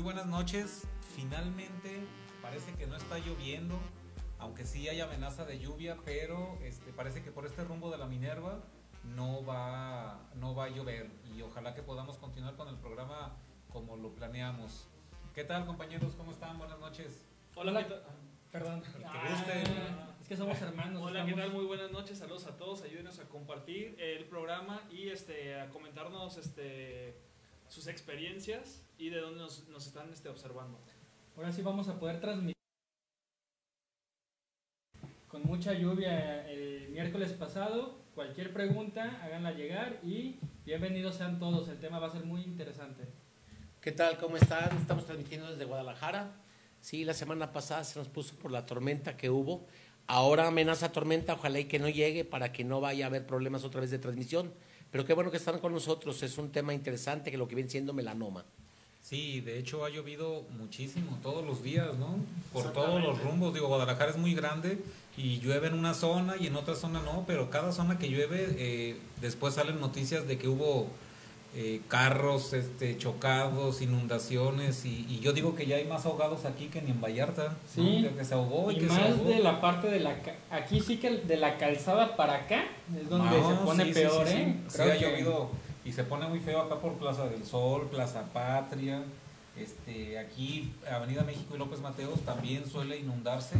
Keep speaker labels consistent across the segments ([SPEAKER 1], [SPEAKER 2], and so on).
[SPEAKER 1] muy buenas noches. Finalmente parece que no está lloviendo, aunque sí hay amenaza de lluvia, pero este, parece que por este rumbo de la Minerva no va, no va a llover y ojalá que podamos continuar con el programa como lo planeamos. ¿Qué tal compañeros? ¿Cómo están? Buenas noches.
[SPEAKER 2] Hola, ¿qué tal?
[SPEAKER 3] Perdón.
[SPEAKER 1] Que gusten.
[SPEAKER 3] Ah, es que somos hermanos.
[SPEAKER 2] Hola, ¿qué
[SPEAKER 3] estamos-
[SPEAKER 2] tal? Muy buenas noches. Saludos a todos. Ayúdenos a compartir el programa y este a comentarnos este sus experiencias y de dónde nos, nos están este, observando.
[SPEAKER 3] Ahora sí vamos a poder transmitir con mucha lluvia el miércoles pasado. Cualquier pregunta, háganla llegar y bienvenidos sean todos. El tema va a ser muy interesante.
[SPEAKER 4] ¿Qué tal? ¿Cómo están? Estamos transmitiendo desde Guadalajara. Sí, la semana pasada se nos puso por la tormenta que hubo. Ahora amenaza tormenta, ojalá y que no llegue para que no vaya a haber problemas otra vez de transmisión. Pero qué bueno que están con nosotros. Es un tema interesante que lo que viene siendo melanoma.
[SPEAKER 1] Sí, de hecho ha llovido muchísimo todos los días, ¿no? Por todos los rumbos. Digo, Guadalajara es muy grande y llueve en una zona y en otra zona no, pero cada zona que llueve, eh, después salen noticias de que hubo eh, carros este, chocados, inundaciones y, y yo digo que ya hay más ahogados aquí que ni en Vallarta. ¿no?
[SPEAKER 3] Sí.
[SPEAKER 1] Que se ahogó y,
[SPEAKER 3] Y
[SPEAKER 1] que se
[SPEAKER 3] más
[SPEAKER 1] ahogó.
[SPEAKER 3] de la parte de la... Aquí sí que de la calzada para acá es donde
[SPEAKER 1] No,
[SPEAKER 3] se pone
[SPEAKER 1] sí,
[SPEAKER 3] peor,
[SPEAKER 1] sí, sí.
[SPEAKER 3] ¿eh?
[SPEAKER 1] Sí,
[SPEAKER 3] Creo
[SPEAKER 1] ha
[SPEAKER 3] que-
[SPEAKER 1] llovido y se pone muy feo acá por Plaza del Sol, Plaza Patria. Este, aquí Avenida México y López Mateos también suele inundarse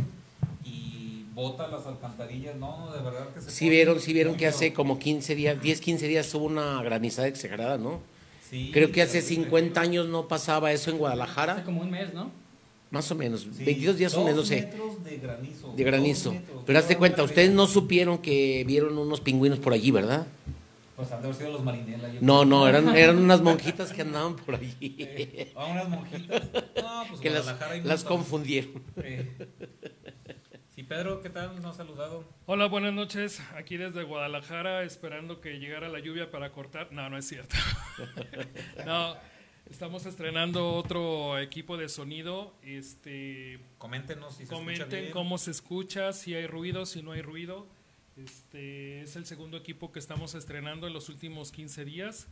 [SPEAKER 1] y bota las alcantarillas, no, de verdad que se
[SPEAKER 4] Sí vieron, sí vieron que hace como 15 días, 10, 15 días hubo una granizada exagerada, ¿no?
[SPEAKER 1] Sí,
[SPEAKER 4] Creo que hace
[SPEAKER 1] terrible.
[SPEAKER 4] 50 años no pasaba eso en
[SPEAKER 3] Hace
[SPEAKER 4] Guadalajara.
[SPEAKER 3] como un mes, ¿no?
[SPEAKER 4] Más o menos.
[SPEAKER 1] Sí,
[SPEAKER 4] 22 días, no
[SPEAKER 1] dos
[SPEAKER 4] sé.
[SPEAKER 1] metros de granizo.
[SPEAKER 4] De granizo.
[SPEAKER 1] metros,
[SPEAKER 4] Pero hazte cuenta, ustedes no supieron que vieron unos pingüinos por allí, ¿verdad?
[SPEAKER 1] Pues han de haber sido los marinelas.
[SPEAKER 4] No, no, eran, eran unas monjitas que andaban por allí.
[SPEAKER 1] Eh, ah, unas monjitas. No, pues
[SPEAKER 4] que las, las confundieron.
[SPEAKER 1] Eh. Sí, Pedro, ¿qué tal? ¿Nos ha saludado?
[SPEAKER 5] Hola, buenas noches. Aquí desde Guadalajara, esperando que llegara la lluvia para cortar. No, no es cierto. no, estamos estrenando otro equipo de sonido. Este,
[SPEAKER 1] Coméntenos si se escucha
[SPEAKER 5] comenten
[SPEAKER 1] bien.
[SPEAKER 5] cómo se escucha, si hay ruido, si no hay ruido. Este es el segundo equipo que estamos estrenando en los últimos 15 días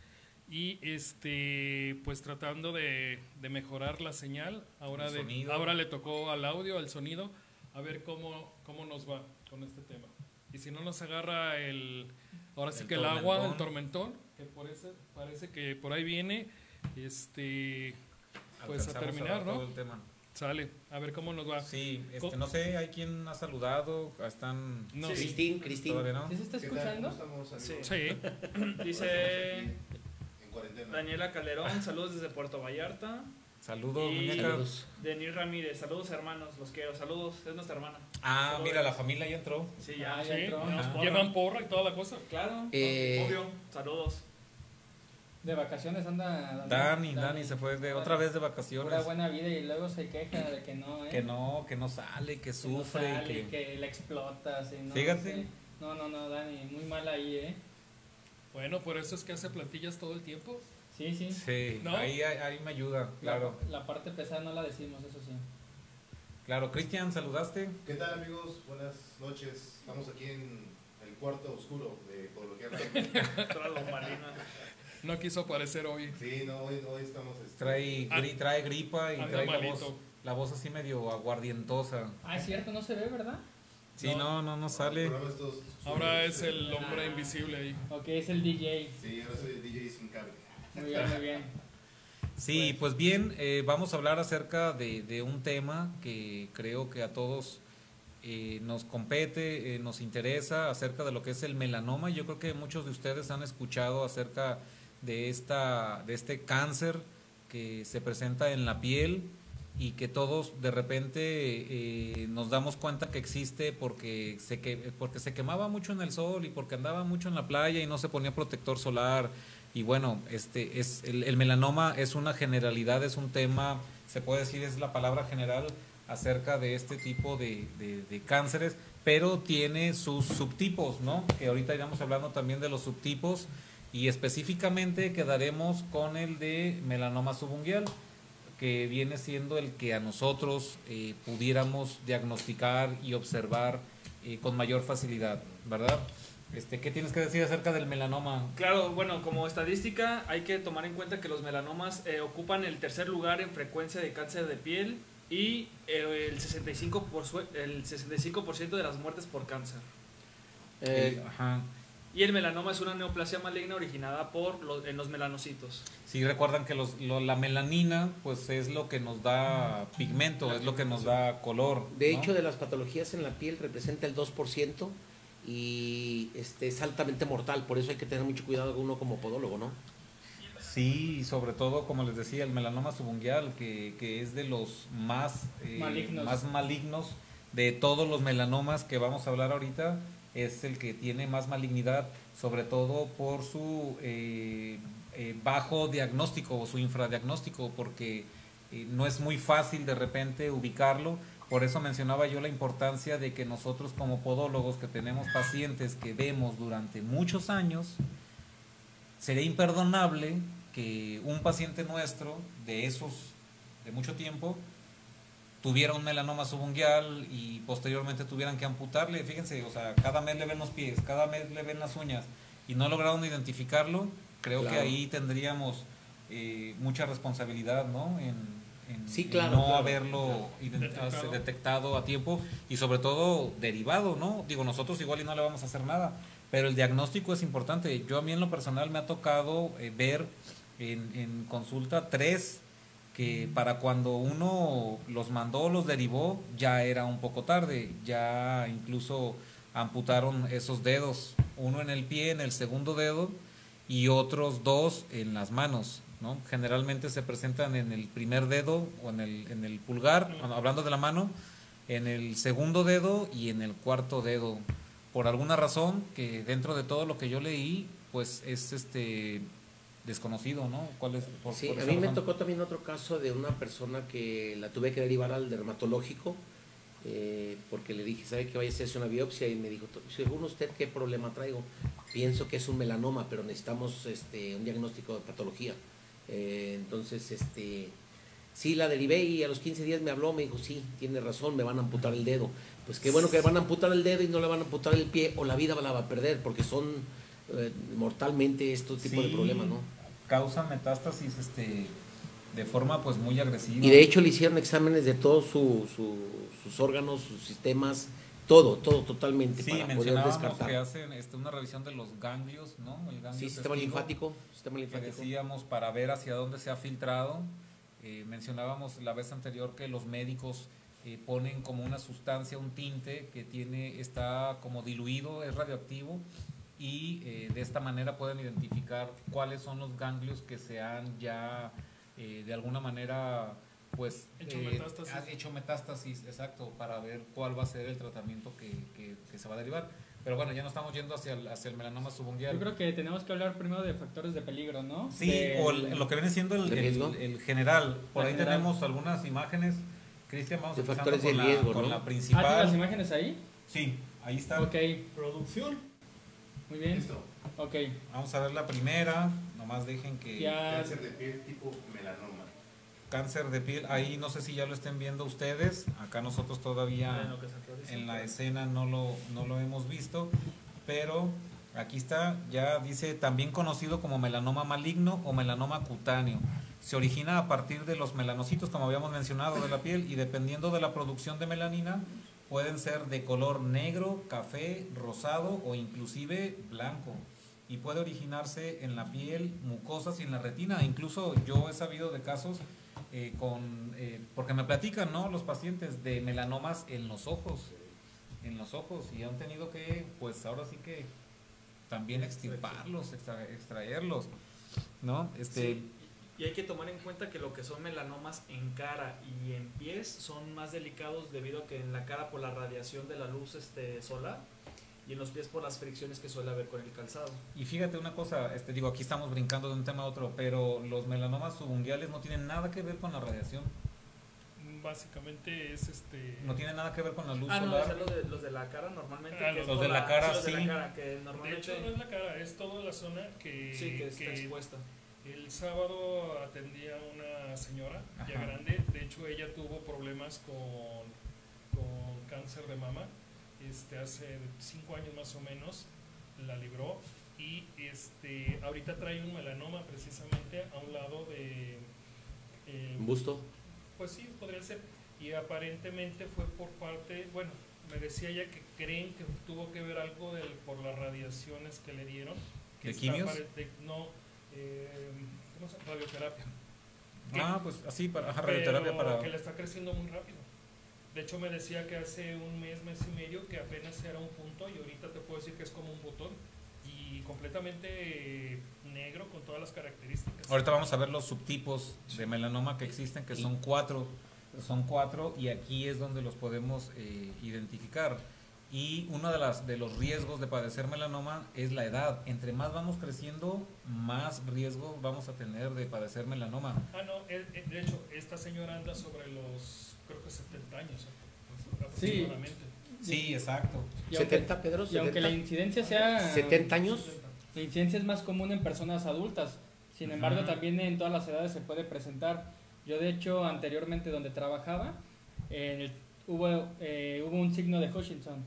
[SPEAKER 5] y este pues tratando de, de mejorar la señal. Ahora de, ahora le tocó al audio, al sonido, a ver cómo cómo nos va con este tema. Y si no nos agarra el ahora sí
[SPEAKER 1] El
[SPEAKER 5] que el agua, el
[SPEAKER 1] tormentón.
[SPEAKER 5] que por ese, parece que por ahí viene, este pues a terminar,
[SPEAKER 1] dar
[SPEAKER 5] ¿no?
[SPEAKER 1] todo el tema.
[SPEAKER 5] Sale, a ver cómo nos va.
[SPEAKER 1] Sí, este, no sé, hay quien ha saludado, están...
[SPEAKER 5] No,
[SPEAKER 2] Sí.
[SPEAKER 4] Cristín, Cristín.
[SPEAKER 1] No.
[SPEAKER 3] ¿Sí se está
[SPEAKER 6] ¿Qué tal? ¿Cómo
[SPEAKER 3] escuchando?
[SPEAKER 6] estamos,
[SPEAKER 2] Sí.
[SPEAKER 5] Sí.
[SPEAKER 2] Dice
[SPEAKER 6] En cuarentena.
[SPEAKER 2] Daniela Calderón, saludos desde Puerto Vallarta.
[SPEAKER 1] Saludos,
[SPEAKER 2] Y-
[SPEAKER 1] muñeca.
[SPEAKER 4] Saludos.
[SPEAKER 2] Denis Ramírez, saludos hermanos, los quiero, saludos, es nuestra hermana.
[SPEAKER 1] Ah,
[SPEAKER 2] Saludos.
[SPEAKER 1] mira, la familia ya entró.
[SPEAKER 2] Sí, ya.
[SPEAKER 3] Ah, ya
[SPEAKER 5] Sí,
[SPEAKER 3] entró.
[SPEAKER 5] nos
[SPEAKER 1] Ah.
[SPEAKER 5] llevan porra y toda la cosa.
[SPEAKER 2] Claro,
[SPEAKER 4] Eh,
[SPEAKER 2] obvio, saludos.
[SPEAKER 3] De vacaciones anda...
[SPEAKER 1] Dani, Dani se fue de otra vez de vacaciones.
[SPEAKER 3] buena vida y luego se queja de que no, ¿eh?
[SPEAKER 1] Que no, que no sale, que
[SPEAKER 3] Que no
[SPEAKER 1] sufre.
[SPEAKER 3] sale,
[SPEAKER 1] que...
[SPEAKER 3] que la explotas y no
[SPEAKER 1] Fíjate.
[SPEAKER 3] sé. No, no, no, Dani, muy mal ahí, ¿eh?
[SPEAKER 5] Bueno, por eso es que hace plantillas todo el tiempo.
[SPEAKER 3] Sí, sí.
[SPEAKER 1] Sí,
[SPEAKER 5] ¿No?
[SPEAKER 1] ahí, ahí, ahí me ayuda, claro.
[SPEAKER 3] La, la parte pesada no la decimos, eso sí.
[SPEAKER 1] Claro, Cristian, ¿saludaste?
[SPEAKER 6] ¿Qué tal, amigos? Buenas noches. Estamos aquí en el cuarto oscuro de
[SPEAKER 2] marina.
[SPEAKER 5] No quiso aparecer hoy.
[SPEAKER 6] Sí, no, hoy, hoy estamos... este,
[SPEAKER 1] Trae,
[SPEAKER 5] Ah.
[SPEAKER 1] gri- trae gripa y
[SPEAKER 5] Anda
[SPEAKER 1] trae la voz, la voz así medio aguardientosa.
[SPEAKER 3] Ah, es cierto, no se ve, ¿verdad?
[SPEAKER 1] Sí, no, no, no sale.
[SPEAKER 5] Ahora es el hombre invisible ahí.
[SPEAKER 3] Ok, es el DJ.
[SPEAKER 6] Sí, ahora soy el DJ sin cable.
[SPEAKER 3] Muy bien, muy bien.
[SPEAKER 1] Sí, pues bien, eh, vamos a hablar acerca de, un tema que creo que a todos eh, nos compete, eh, nos interesa, acerca de lo que es el melanoma. Yo creo que muchos de ustedes han escuchado acerca de, esta, de este cáncer que se presenta en la piel y que todos de repente eh, nos damos cuenta que existe porque se, que, porque se quemaba mucho en el sol y porque andaba mucho en la playa y no se ponía protector solar. Y bueno, este es el, el melanoma es una generalidad, es un tema, se puede decir, es la palabra general acerca de este tipo de, de- de cánceres, pero tiene sus subtipos, ¿no? Que ahorita iremos hablando también de los subtipos y específicamente quedaremos con el de melanoma subungual, que viene siendo el que a nosotros eh, pudiéramos diagnosticar y observar eh, con mayor facilidad, ¿verdad? Este, ¿Qué tienes que decir acerca del melanoma?
[SPEAKER 2] Claro, bueno, como estadística hay que tomar en cuenta que los melanomas eh, ocupan el tercer lugar en frecuencia de cáncer de piel y eh, el 65%, por su- el 65 de las muertes por cáncer.
[SPEAKER 4] Eh,
[SPEAKER 1] Ajá.
[SPEAKER 2] Y el melanoma es una neoplasia maligna originada por los, en los melanocitos.
[SPEAKER 1] Sí, recuerdan que los, lo- la melanina pues es lo que nos da pigmento, es lo que nos da color.
[SPEAKER 4] de
[SPEAKER 1] ¿no?
[SPEAKER 4] hecho, de las patologías en la piel representa el 2% y este, es altamente mortal, por eso hay que tener mucho cuidado uno como podólogo, ¿no?
[SPEAKER 1] Sí, y sobre todo, como les decía, el melanoma subungual, que, que es de los más, eh,
[SPEAKER 3] Malignos.
[SPEAKER 1] más malignos de todos los melanomas que vamos a hablar ahorita, es el que tiene más malignidad, sobre todo por su eh, eh, bajo diagnóstico o su infradiagnóstico, porque eh, no es muy fácil de repente ubicarlo. Por eso mencionaba yo la importancia de que nosotros como podólogos que tenemos pacientes que vemos durante muchos años, sería imperdonable que un paciente nuestro de esos de mucho tiempo tuviera un melanoma subungual y posteriormente tuvieran que amputarle, fíjense, o sea, cada mes le ven los pies, cada mes le ven las uñas y no lograron identificarlo, creo que ahí tendríamos eh, mucha responsabilidad, ¿no? En, en-
[SPEAKER 4] Sí,
[SPEAKER 1] en
[SPEAKER 4] claro,
[SPEAKER 1] no
[SPEAKER 4] claro,
[SPEAKER 1] haberlo ident-
[SPEAKER 5] Detectado.
[SPEAKER 1] detectado a tiempo y sobre todo derivado, ¿no? Digo, nosotros igual y no le vamos a hacer nada, pero el diagnóstico es importante. Yo a mí en lo personal me ha tocado eh, ver en, en consulta tres que para cuando uno los mandó, los derivó, ya era un poco tarde, ya incluso amputaron esos dedos, uno en el pie, en el segundo dedo y otros dos en las manos, ¿no? Generalmente se presentan en el primer dedo o en el, en el pulgar, hablando de la mano, en el segundo dedo y en el cuarto dedo. Por alguna razón que dentro de todo lo que yo leí, pues es este desconocido, ¿no? ¿Cuál es? Por-
[SPEAKER 4] Sí,
[SPEAKER 1] por
[SPEAKER 4] a mí me tocó también otro caso de una persona que la tuve que derivar al dermatológico eh, porque le dije, ¿sabe que vaya a hacerse una biopsia? Y me dijo, según usted, ¿qué problema traigo? Pienso que es un melanoma, pero necesitamos este, un diagnóstico de patología. Eh, entonces, este, sí, la derivé y a los 15 días me habló, me dijo, sí, tiene razón, me van a amputar el dedo. Pues qué bueno que van a amputar el dedo y no le van a amputar el pie o la vida la va a perder porque son eh, mortalmente estos tipos de
[SPEAKER 1] Sí,
[SPEAKER 4] problemas, ¿no?
[SPEAKER 1] Causan metástasis este, de forma pues muy agresiva.
[SPEAKER 4] Y de hecho le hicieron exámenes de todos su- su- sus órganos, sus sistemas, todo, todo totalmente
[SPEAKER 1] Sí,
[SPEAKER 4] para poder
[SPEAKER 1] mencionábamos
[SPEAKER 4] descartar.
[SPEAKER 1] que hacen este, una revisión de los ganglios, ¿no? El ganglio
[SPEAKER 4] Sí, sistema
[SPEAKER 1] testigo,
[SPEAKER 4] linfático, sistema
[SPEAKER 1] Que
[SPEAKER 4] linfático.
[SPEAKER 1] decíamos para ver hacia dónde se ha filtrado. Eh, mencionábamos la vez anterior que los médicos eh, ponen como una sustancia, un tinte que tiene, está como diluido, es radioactivo y eh, de esta manera pueden identificar cuáles son los ganglios que se han ya de alguna manera pues
[SPEAKER 5] Hecho
[SPEAKER 1] eh,
[SPEAKER 5] metástasis.
[SPEAKER 1] ha hecho metástasis, exacto, para ver cuál va a ser el tratamiento que, que- que se va a derivar. Pero bueno, ya no estamos yendo hacia el, hacia el melanoma subungual.
[SPEAKER 3] Yo creo que tenemos que hablar primero de factores de peligro, ¿no?
[SPEAKER 1] Sí, o el- lo que viene siendo el, el- el general. Por
[SPEAKER 3] La
[SPEAKER 1] ahí
[SPEAKER 3] general.
[SPEAKER 1] tenemos algunas imágenes. Cristian, vamos
[SPEAKER 4] De
[SPEAKER 1] empezando
[SPEAKER 4] factores de
[SPEAKER 1] con, la,
[SPEAKER 4] riesgo,
[SPEAKER 1] con
[SPEAKER 4] ¿no?
[SPEAKER 1] la
[SPEAKER 3] Ah, ¿tienes las
[SPEAKER 1] principal.
[SPEAKER 3] imágenes ahí?
[SPEAKER 1] Sí, ahí está.
[SPEAKER 3] Ok,
[SPEAKER 6] Producción.
[SPEAKER 3] muy bien.
[SPEAKER 6] Listo.
[SPEAKER 3] Ok,
[SPEAKER 1] Vamos a ver la primera. Nomás dejen que
[SPEAKER 3] ya.
[SPEAKER 6] Cáncer de piel tipo melanoma.
[SPEAKER 1] Cáncer de piel. Ahí no sé si ya lo estén viendo ustedes. Acá nosotros todavía
[SPEAKER 2] En
[SPEAKER 1] la escena no lo, no lo hemos visto, pero aquí está, ya dice también conocido como melanoma maligno o melanoma cutáneo. Se origina a partir de los melanocitos, como habíamos mencionado, de la piel y dependiendo de la producción de melanina, pueden ser de color negro, café, rosado o inclusive blanco. Y puede originarse en la piel, mucosas y en la retina. Incluso yo he sabido de casos eh, con, eh, porque me platican, ¿no? Los pacientes de melanomas en los ojos, en los ojos y han tenido que, pues ahora sí que también extirparlos, extra- extraerlos, ¿no? Este,
[SPEAKER 2] Y hay que tomar en cuenta que lo que son melanomas en cara y en pies son más delicados debido a que en la cara por la radiación de la luz este, solar y en los pies por las fricciones que suele haber con el calzado.
[SPEAKER 1] y fíjate una cosa, este digo, aquí estamos brincando de un tema a otro, pero los melanomas subunguales no tienen nada que ver con la radiación,
[SPEAKER 5] Básicamente es este.
[SPEAKER 1] no tienen nada que ver con la luz
[SPEAKER 2] Ah, no,
[SPEAKER 1] solar.
[SPEAKER 2] o sea, los de, los de la cara normalmente.
[SPEAKER 5] Ah,
[SPEAKER 2] que
[SPEAKER 5] los
[SPEAKER 1] de la cara,
[SPEAKER 2] los de la
[SPEAKER 1] sí.
[SPEAKER 2] cara, que
[SPEAKER 5] De
[SPEAKER 2] normalmente.
[SPEAKER 5] hecho, no es la cara, es toda la zona que,
[SPEAKER 2] sí, que está
[SPEAKER 5] que
[SPEAKER 2] expuesta.
[SPEAKER 5] el sábado atendía a una señora ya grande. De hecho, ella tuvo problemas con, con cáncer de mama este, hace cinco años más o menos. la libró y este ahorita trae un melanoma precisamente a un lado de eh,
[SPEAKER 4] ¿Un busto?
[SPEAKER 5] pues sí podría ser y aparentemente fue por parte bueno me decía ella que creen que tuvo que ver algo del, por las radiaciones que le dieron que
[SPEAKER 1] ¿De quimios?
[SPEAKER 5] de- no eh, ¿cómo se llama? radioterapia
[SPEAKER 1] Ah, pues así, para ajá, radioterapia
[SPEAKER 5] pero
[SPEAKER 1] para...
[SPEAKER 5] que le está creciendo muy rápido. De hecho, me decía que hace un mes, mes y medio, que apenas era un punto y ahorita te puedo decir que es como un botón y completamente negro con todas las características.
[SPEAKER 1] Ahorita vamos a ver los subtipos de melanoma que existen, que son cuatro. Son cuatro y aquí es donde los podemos eh, identificar. Y uno de, las, de los riesgos de padecer melanoma es la edad. Entre más vamos creciendo, más riesgo vamos a tener de padecer melanoma.
[SPEAKER 5] Ah, no, él- él- de hecho, esta señora anda sobre los, creo que 70 años ¿eh? aproximadamente.
[SPEAKER 1] Sí, exacto.
[SPEAKER 3] Y aunque,
[SPEAKER 4] ¿70, Pedro?
[SPEAKER 3] y aunque la
[SPEAKER 4] ¿70?
[SPEAKER 3] incidencia sea...
[SPEAKER 4] ¿70 años?
[SPEAKER 3] La incidencia es más común en personas adultas. Sin embargo,
[SPEAKER 1] Ujú.
[SPEAKER 3] también en todas las edades se puede presentar. Yo, de hecho, anteriormente donde trabajaba, en el- hubo, eh, hubo un signo de Hutchinson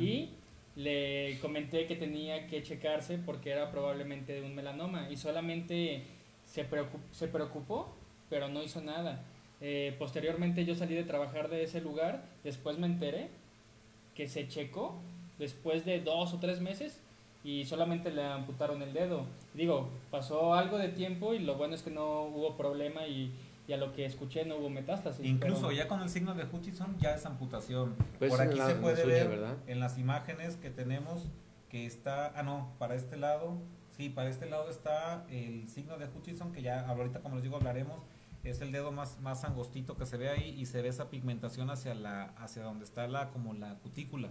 [SPEAKER 3] Y le comenté que tenía que checarse porque era probablemente un melanoma y solamente se, preocup- se preocupó, pero no hizo nada. Eh, posteriormente yo salí de trabajar de ese lugar, después me enteré que se checó después de dos o tres meses y solamente le amputaron el dedo. Digo, pasó algo de tiempo y lo bueno es que no hubo problema y, y a lo que escuché no hubo metástasis.
[SPEAKER 1] Incluso
[SPEAKER 3] pero-
[SPEAKER 1] ya con el signo de Hutchinson ya es amputación.
[SPEAKER 4] Pues
[SPEAKER 1] Por aquí
[SPEAKER 4] la-
[SPEAKER 1] se puede
[SPEAKER 4] suya,
[SPEAKER 1] ver
[SPEAKER 4] ¿verdad?
[SPEAKER 1] en las imágenes que tenemos que está, ah no, para este lado, sí, para este lado está el signo de Hutchinson que ya ahorita como les digo hablaremos, es el dedo más, más angostito que se ve ahí y se ve esa pigmentación hacia la, hacia donde está la, como la cutícula,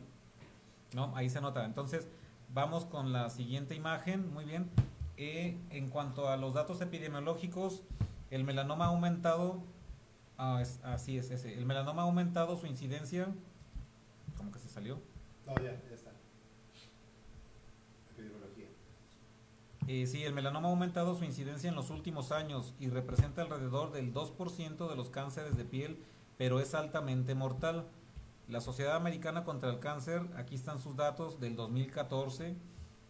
[SPEAKER 1] ¿no? Ahí se nota. Entonces, vamos con la siguiente imagen, muy bien. Eh, en cuanto a los datos epidemiológicos, el melanoma ha aumentado, ah, es- así es, ese, el melanoma ha aumentado su incidencia, como que se salió,
[SPEAKER 6] No, ya, ya está. Epidemiología.
[SPEAKER 1] Eh, sí, el melanoma ha aumentado su incidencia en los últimos años y representa alrededor del 2% de los cánceres de piel, pero es altamente mortal. La Sociedad Americana contra el Cáncer, aquí están sus datos del 2014,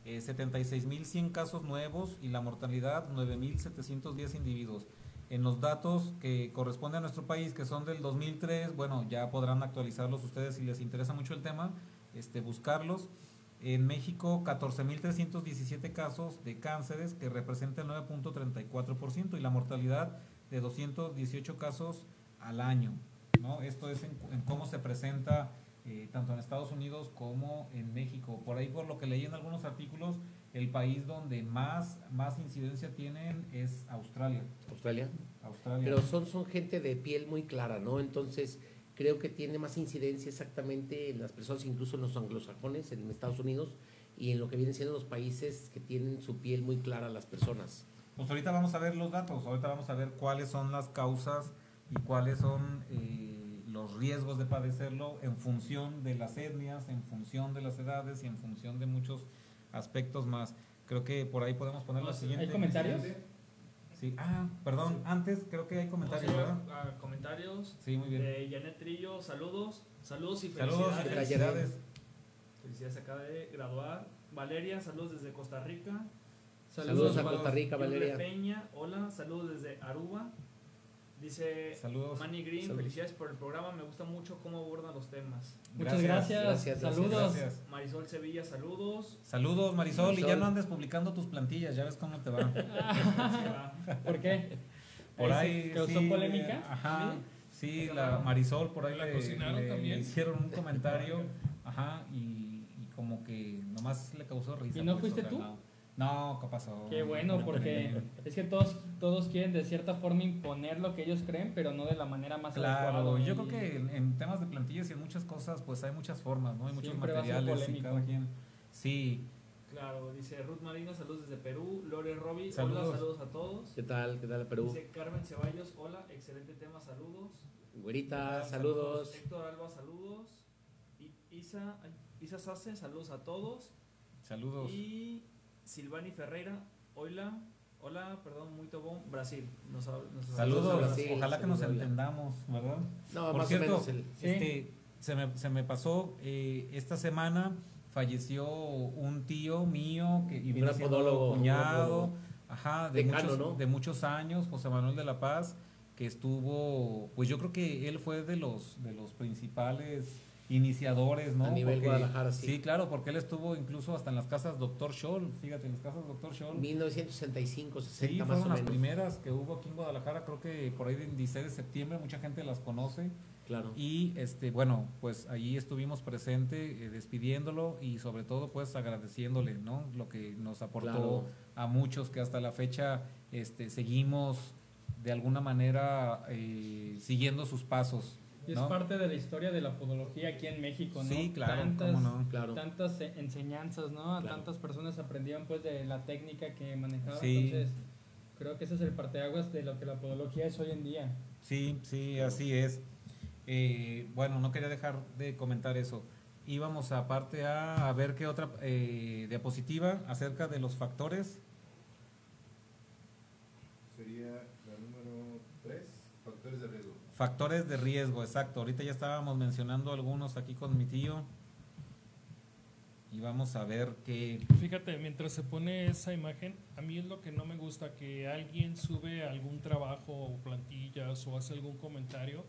[SPEAKER 1] eh, 76.100 casos nuevos y la mortalidad 9.710 individuos. En los datos que corresponden a nuestro país, que son del 2003, bueno, ya podrán actualizarlos ustedes si les interesa mucho el tema, este, buscarlos. En México, 14.317 casos de cánceres, que representa el 9.34%, y la mortalidad de 218 casos al año. ¿no? Esto es en, cómo se presenta eh, tanto en Estados Unidos como en México. Por ahí, por lo que leí en algunos artículos, el país donde más, más incidencia tienen es Australia.
[SPEAKER 4] Australia.
[SPEAKER 1] Australia.
[SPEAKER 4] Pero son, son gente de piel muy clara, ¿no? Entonces, creo que tiene más incidencia exactamente en las personas, incluso en los anglosajones, en Estados Unidos, y en lo que vienen siendo los países que tienen su piel muy clara las personas.
[SPEAKER 1] Pues ahorita vamos a ver los datos, ahorita vamos a ver cuáles son las causas y cuáles son eh, los riesgos de padecerlo en función de las etnias, en función de las edades y en función de muchos aspectos más. Creo que por ahí podemos poner la siguiente.
[SPEAKER 3] ¿Hay comentarios?
[SPEAKER 1] Sí, ah, perdón, antes creo que hay comentarios,
[SPEAKER 2] a
[SPEAKER 1] ¿verdad?
[SPEAKER 2] ver, ah, comentarios.
[SPEAKER 1] Sí, muy bien.
[SPEAKER 2] De Janet Trillo, saludos. Saludos y
[SPEAKER 1] Saludos y
[SPEAKER 2] felicidades.
[SPEAKER 1] felicidades.
[SPEAKER 2] Felicidades, se acaba de graduar. Valeria, saludos desde Costa Rica.
[SPEAKER 4] Saludos a
[SPEAKER 1] saludos.
[SPEAKER 4] Costa Rica, Valeria.
[SPEAKER 2] Peña, hola, saludos desde Aruba. Dice
[SPEAKER 1] Saludos.
[SPEAKER 2] Manny Green,
[SPEAKER 4] Saludos.
[SPEAKER 2] felicidades por el programa, me gusta mucho cómo abordan los temas.
[SPEAKER 3] Muchas gracias.
[SPEAKER 4] Gracias, gracias,
[SPEAKER 3] Saludos.
[SPEAKER 1] Gracias.
[SPEAKER 2] Marisol Sevilla, saludos.
[SPEAKER 1] Saludos, Marisol, y ya no andes publicando tus plantillas, ya ves cómo te va.
[SPEAKER 3] ¿Por qué?
[SPEAKER 1] Por
[SPEAKER 3] Ahí causó
[SPEAKER 1] sí,
[SPEAKER 3] polémica.
[SPEAKER 1] Ajá. Sí, la. Marisol por ahí
[SPEAKER 5] ¿La
[SPEAKER 1] le,
[SPEAKER 5] cocinaron
[SPEAKER 1] le-
[SPEAKER 5] también?
[SPEAKER 1] le hicieron un comentario, ajá, y, y como que nomás le causó risa.
[SPEAKER 3] ¿Y no
[SPEAKER 1] pues,
[SPEAKER 3] fuiste tú?
[SPEAKER 1] No, ¿qué pasó?
[SPEAKER 3] Qué bueno, porque es que todos, todos quieren de cierta forma imponer lo que ellos creen, pero no de la manera más
[SPEAKER 1] Claro,
[SPEAKER 3] adecuada.
[SPEAKER 1] yo creo que en, temas de plantillas y en muchas cosas, pues hay muchas formas, ¿no? Hay muchos materiales y cada quien. Sí,
[SPEAKER 2] Claro, dice Ruth Marino, saludos desde Perú. Lore Robbie,
[SPEAKER 1] Saludos.
[SPEAKER 2] hola, saludos a todos.
[SPEAKER 4] ¿Qué tal? ¿Qué tal, Perú?
[SPEAKER 2] Dice Carmen Ceballos, hola, excelente tema, saludos.
[SPEAKER 4] Güerita, saludos.
[SPEAKER 2] Héctor Alba, saludos. Isa, Isa Sase, saludos a todos.
[SPEAKER 1] saludos.
[SPEAKER 2] Y Silvani Ferreira, hola, hola, perdón, muy bom, Brasil. Nos,
[SPEAKER 1] Saludos,
[SPEAKER 4] Brasil,
[SPEAKER 1] ojalá que nos entendamos, ¿verdad?
[SPEAKER 4] No,
[SPEAKER 1] Por
[SPEAKER 4] más
[SPEAKER 1] cierto,
[SPEAKER 4] o menos el...
[SPEAKER 3] Sí.
[SPEAKER 1] Este, se, me, se me pasó eh, esta semana falleció un tío mío que y
[SPEAKER 4] Un gran podólogo,
[SPEAKER 1] cuñado, ajá, de
[SPEAKER 4] Decano,
[SPEAKER 1] muchos,
[SPEAKER 4] ¿no?
[SPEAKER 1] de muchos años, José Manuel de la Paz, que estuvo, pues yo creo que él fue de los de los principales iniciadores, ¿no?
[SPEAKER 4] A nivel
[SPEAKER 1] Porque-
[SPEAKER 4] Guadalajara, sí.
[SPEAKER 1] Sí, claro, porque él estuvo incluso hasta en las casas Doctor Scholl, fíjate, en las casas Doctor Scholl.
[SPEAKER 4] 1965, 60
[SPEAKER 1] Sí,
[SPEAKER 4] más
[SPEAKER 1] fueron
[SPEAKER 4] o
[SPEAKER 1] las
[SPEAKER 4] menos.
[SPEAKER 1] primeras que hubo aquí en Guadalajara, creo que por ahí del 16 de septiembre mucha gente las conoce
[SPEAKER 4] Claro.
[SPEAKER 1] y este bueno, pues allí estuvimos presente eh, despidiéndolo y sobre todo pues agradeciéndole, ¿no? Lo que nos aportó
[SPEAKER 4] Claro.
[SPEAKER 1] a muchos que hasta la fecha este seguimos de alguna manera eh, siguiendo sus pasos,
[SPEAKER 3] Y es
[SPEAKER 1] ¿no?
[SPEAKER 3] parte de la historia de la podología aquí en México, ¿no?
[SPEAKER 1] Sí, claro,
[SPEAKER 3] tantas,
[SPEAKER 1] cómo no.
[SPEAKER 4] Claro.
[SPEAKER 3] tantas eh, enseñanzas, ¿no?
[SPEAKER 4] Claro.
[SPEAKER 3] Tantas personas aprendían pues de la técnica que manejaban.
[SPEAKER 1] Sí.
[SPEAKER 3] Entonces, creo que ese es el parteaguas de lo que la podología es hoy en día.
[SPEAKER 1] Sí, sí, así es. Eh, bueno, no quería dejar de comentar eso. Íbamos aparte a, a ver qué otra eh, diapositiva acerca de los factores.
[SPEAKER 6] Sería la número 3, factores de riesgo.
[SPEAKER 1] Factores de riesgo, exacto. Ahorita ya estábamos mencionando algunos aquí con mi tío. Y vamos a ver qué...
[SPEAKER 5] Fíjate, mientras se pone esa imagen, a mí es lo que no me gusta, que alguien sube algún trabajo o plantillas o hace algún comentario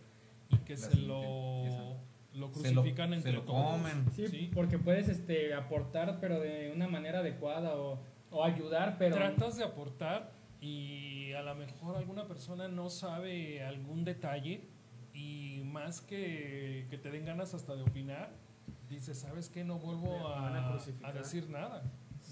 [SPEAKER 5] y que
[SPEAKER 1] La
[SPEAKER 5] se
[SPEAKER 1] siguiente,
[SPEAKER 5] lo, lo
[SPEAKER 1] Se lo-
[SPEAKER 5] crucifican
[SPEAKER 1] se
[SPEAKER 5] entre
[SPEAKER 1] lo
[SPEAKER 5] todos.
[SPEAKER 1] comen.
[SPEAKER 3] Sí,
[SPEAKER 5] Sí.
[SPEAKER 3] porque puedes este, aportar, pero de una manera adecuada o, o ayudar, pero...
[SPEAKER 5] Tratas de aportar y a lo mejor alguna persona no sabe algún detalle y más que, que te den ganas hasta de opinar, dices, ¿sabes qué? No vuelvo
[SPEAKER 2] a
[SPEAKER 5] a, decir nada.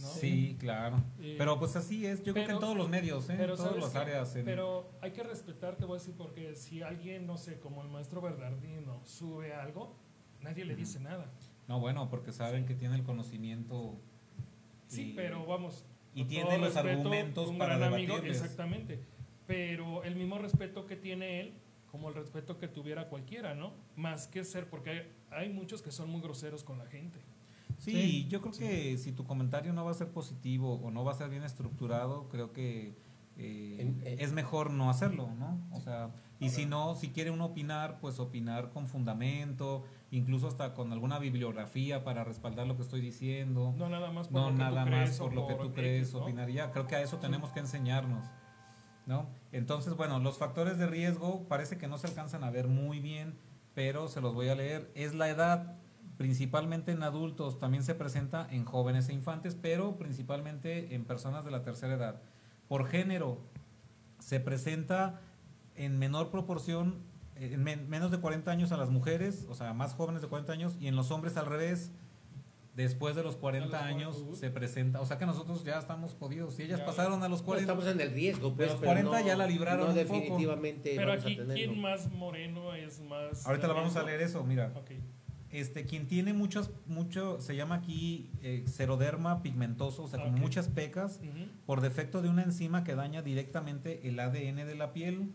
[SPEAKER 5] ¿no?
[SPEAKER 1] Sí, claro.
[SPEAKER 5] Eh,
[SPEAKER 1] Pero pues así es, yo creo que en
[SPEAKER 5] pero-
[SPEAKER 1] todos los medios, ¿eh?
[SPEAKER 5] Pero
[SPEAKER 1] en todas
[SPEAKER 5] ¿sabes
[SPEAKER 1] las
[SPEAKER 5] qué?
[SPEAKER 1] áreas. en-
[SPEAKER 5] Pero hay que respetar, te voy a decir, porque si alguien, no sé, como el maestro Bernardino, sube algo, nadie le dice nada.
[SPEAKER 1] No, bueno, porque saben que tiene el conocimiento.
[SPEAKER 5] Sí,
[SPEAKER 1] y-
[SPEAKER 5] pero vamos.
[SPEAKER 1] Y tiene los
[SPEAKER 5] respeto,
[SPEAKER 1] argumentos
[SPEAKER 5] un
[SPEAKER 1] para
[SPEAKER 5] gran amigo, exactamente. Pero el mismo respeto que tiene él, como el respeto que tuviera cualquiera, ¿no? Más que ser, porque hay, hay muchos que son muy groseros con la gente.
[SPEAKER 1] Sí,
[SPEAKER 3] Sí,
[SPEAKER 1] yo creo que si tu comentario no va a ser positivo o no va a ser bien estructurado, creo que eh,
[SPEAKER 4] En- en-
[SPEAKER 1] es mejor no hacerlo, ¿no? O sea, y si no, si quiere uno opinar, pues opinar con fundamento, incluso hasta con alguna bibliografía para respaldar lo que estoy diciendo.
[SPEAKER 5] No nada más por
[SPEAKER 1] No
[SPEAKER 5] lo que
[SPEAKER 1] nada
[SPEAKER 5] tú
[SPEAKER 1] más
[SPEAKER 5] crees o
[SPEAKER 1] por lo que tú
[SPEAKER 5] X,
[SPEAKER 1] crees,
[SPEAKER 5] ¿no?
[SPEAKER 1] opinar ya. Creo que a eso tenemos que enseñarnos, ¿no? Entonces, bueno, los factores de riesgo parece que no se alcanzan a ver muy bien, pero se los voy a leer. Es la edad, principalmente en adultos, también se presenta en jóvenes e infantes, pero principalmente en personas de la tercera edad. Por género, se presenta en menor proporción, en men- menos de 40 años a las mujeres, o sea, más jóvenes de 40 años, y en los hombres al revés. Después de los 40
[SPEAKER 5] A los
[SPEAKER 1] años
[SPEAKER 5] 40,
[SPEAKER 1] se presenta, o sea que nosotros ya estamos jodidos. Si ellas
[SPEAKER 5] Ya.
[SPEAKER 1] pasaron a los
[SPEAKER 4] No
[SPEAKER 1] 40,
[SPEAKER 4] estamos en el riesgo, pues.
[SPEAKER 1] los
[SPEAKER 4] pero
[SPEAKER 1] 40
[SPEAKER 4] no-
[SPEAKER 1] ya la libraron
[SPEAKER 4] No,
[SPEAKER 1] un poco.
[SPEAKER 4] definitivamente.
[SPEAKER 5] Pero
[SPEAKER 4] vamos a
[SPEAKER 5] aquí. ¿quién más moreno es más...
[SPEAKER 1] ahorita la vamos a leer eso, mira.
[SPEAKER 5] Ok.
[SPEAKER 1] Este, quien tiene muchos, mucho, se llama aquí eh, xeroderma pigmentoso, o sea, como
[SPEAKER 5] Ok.
[SPEAKER 1] muchas pecas, por defecto de una enzima que daña directamente el ADN de la piel.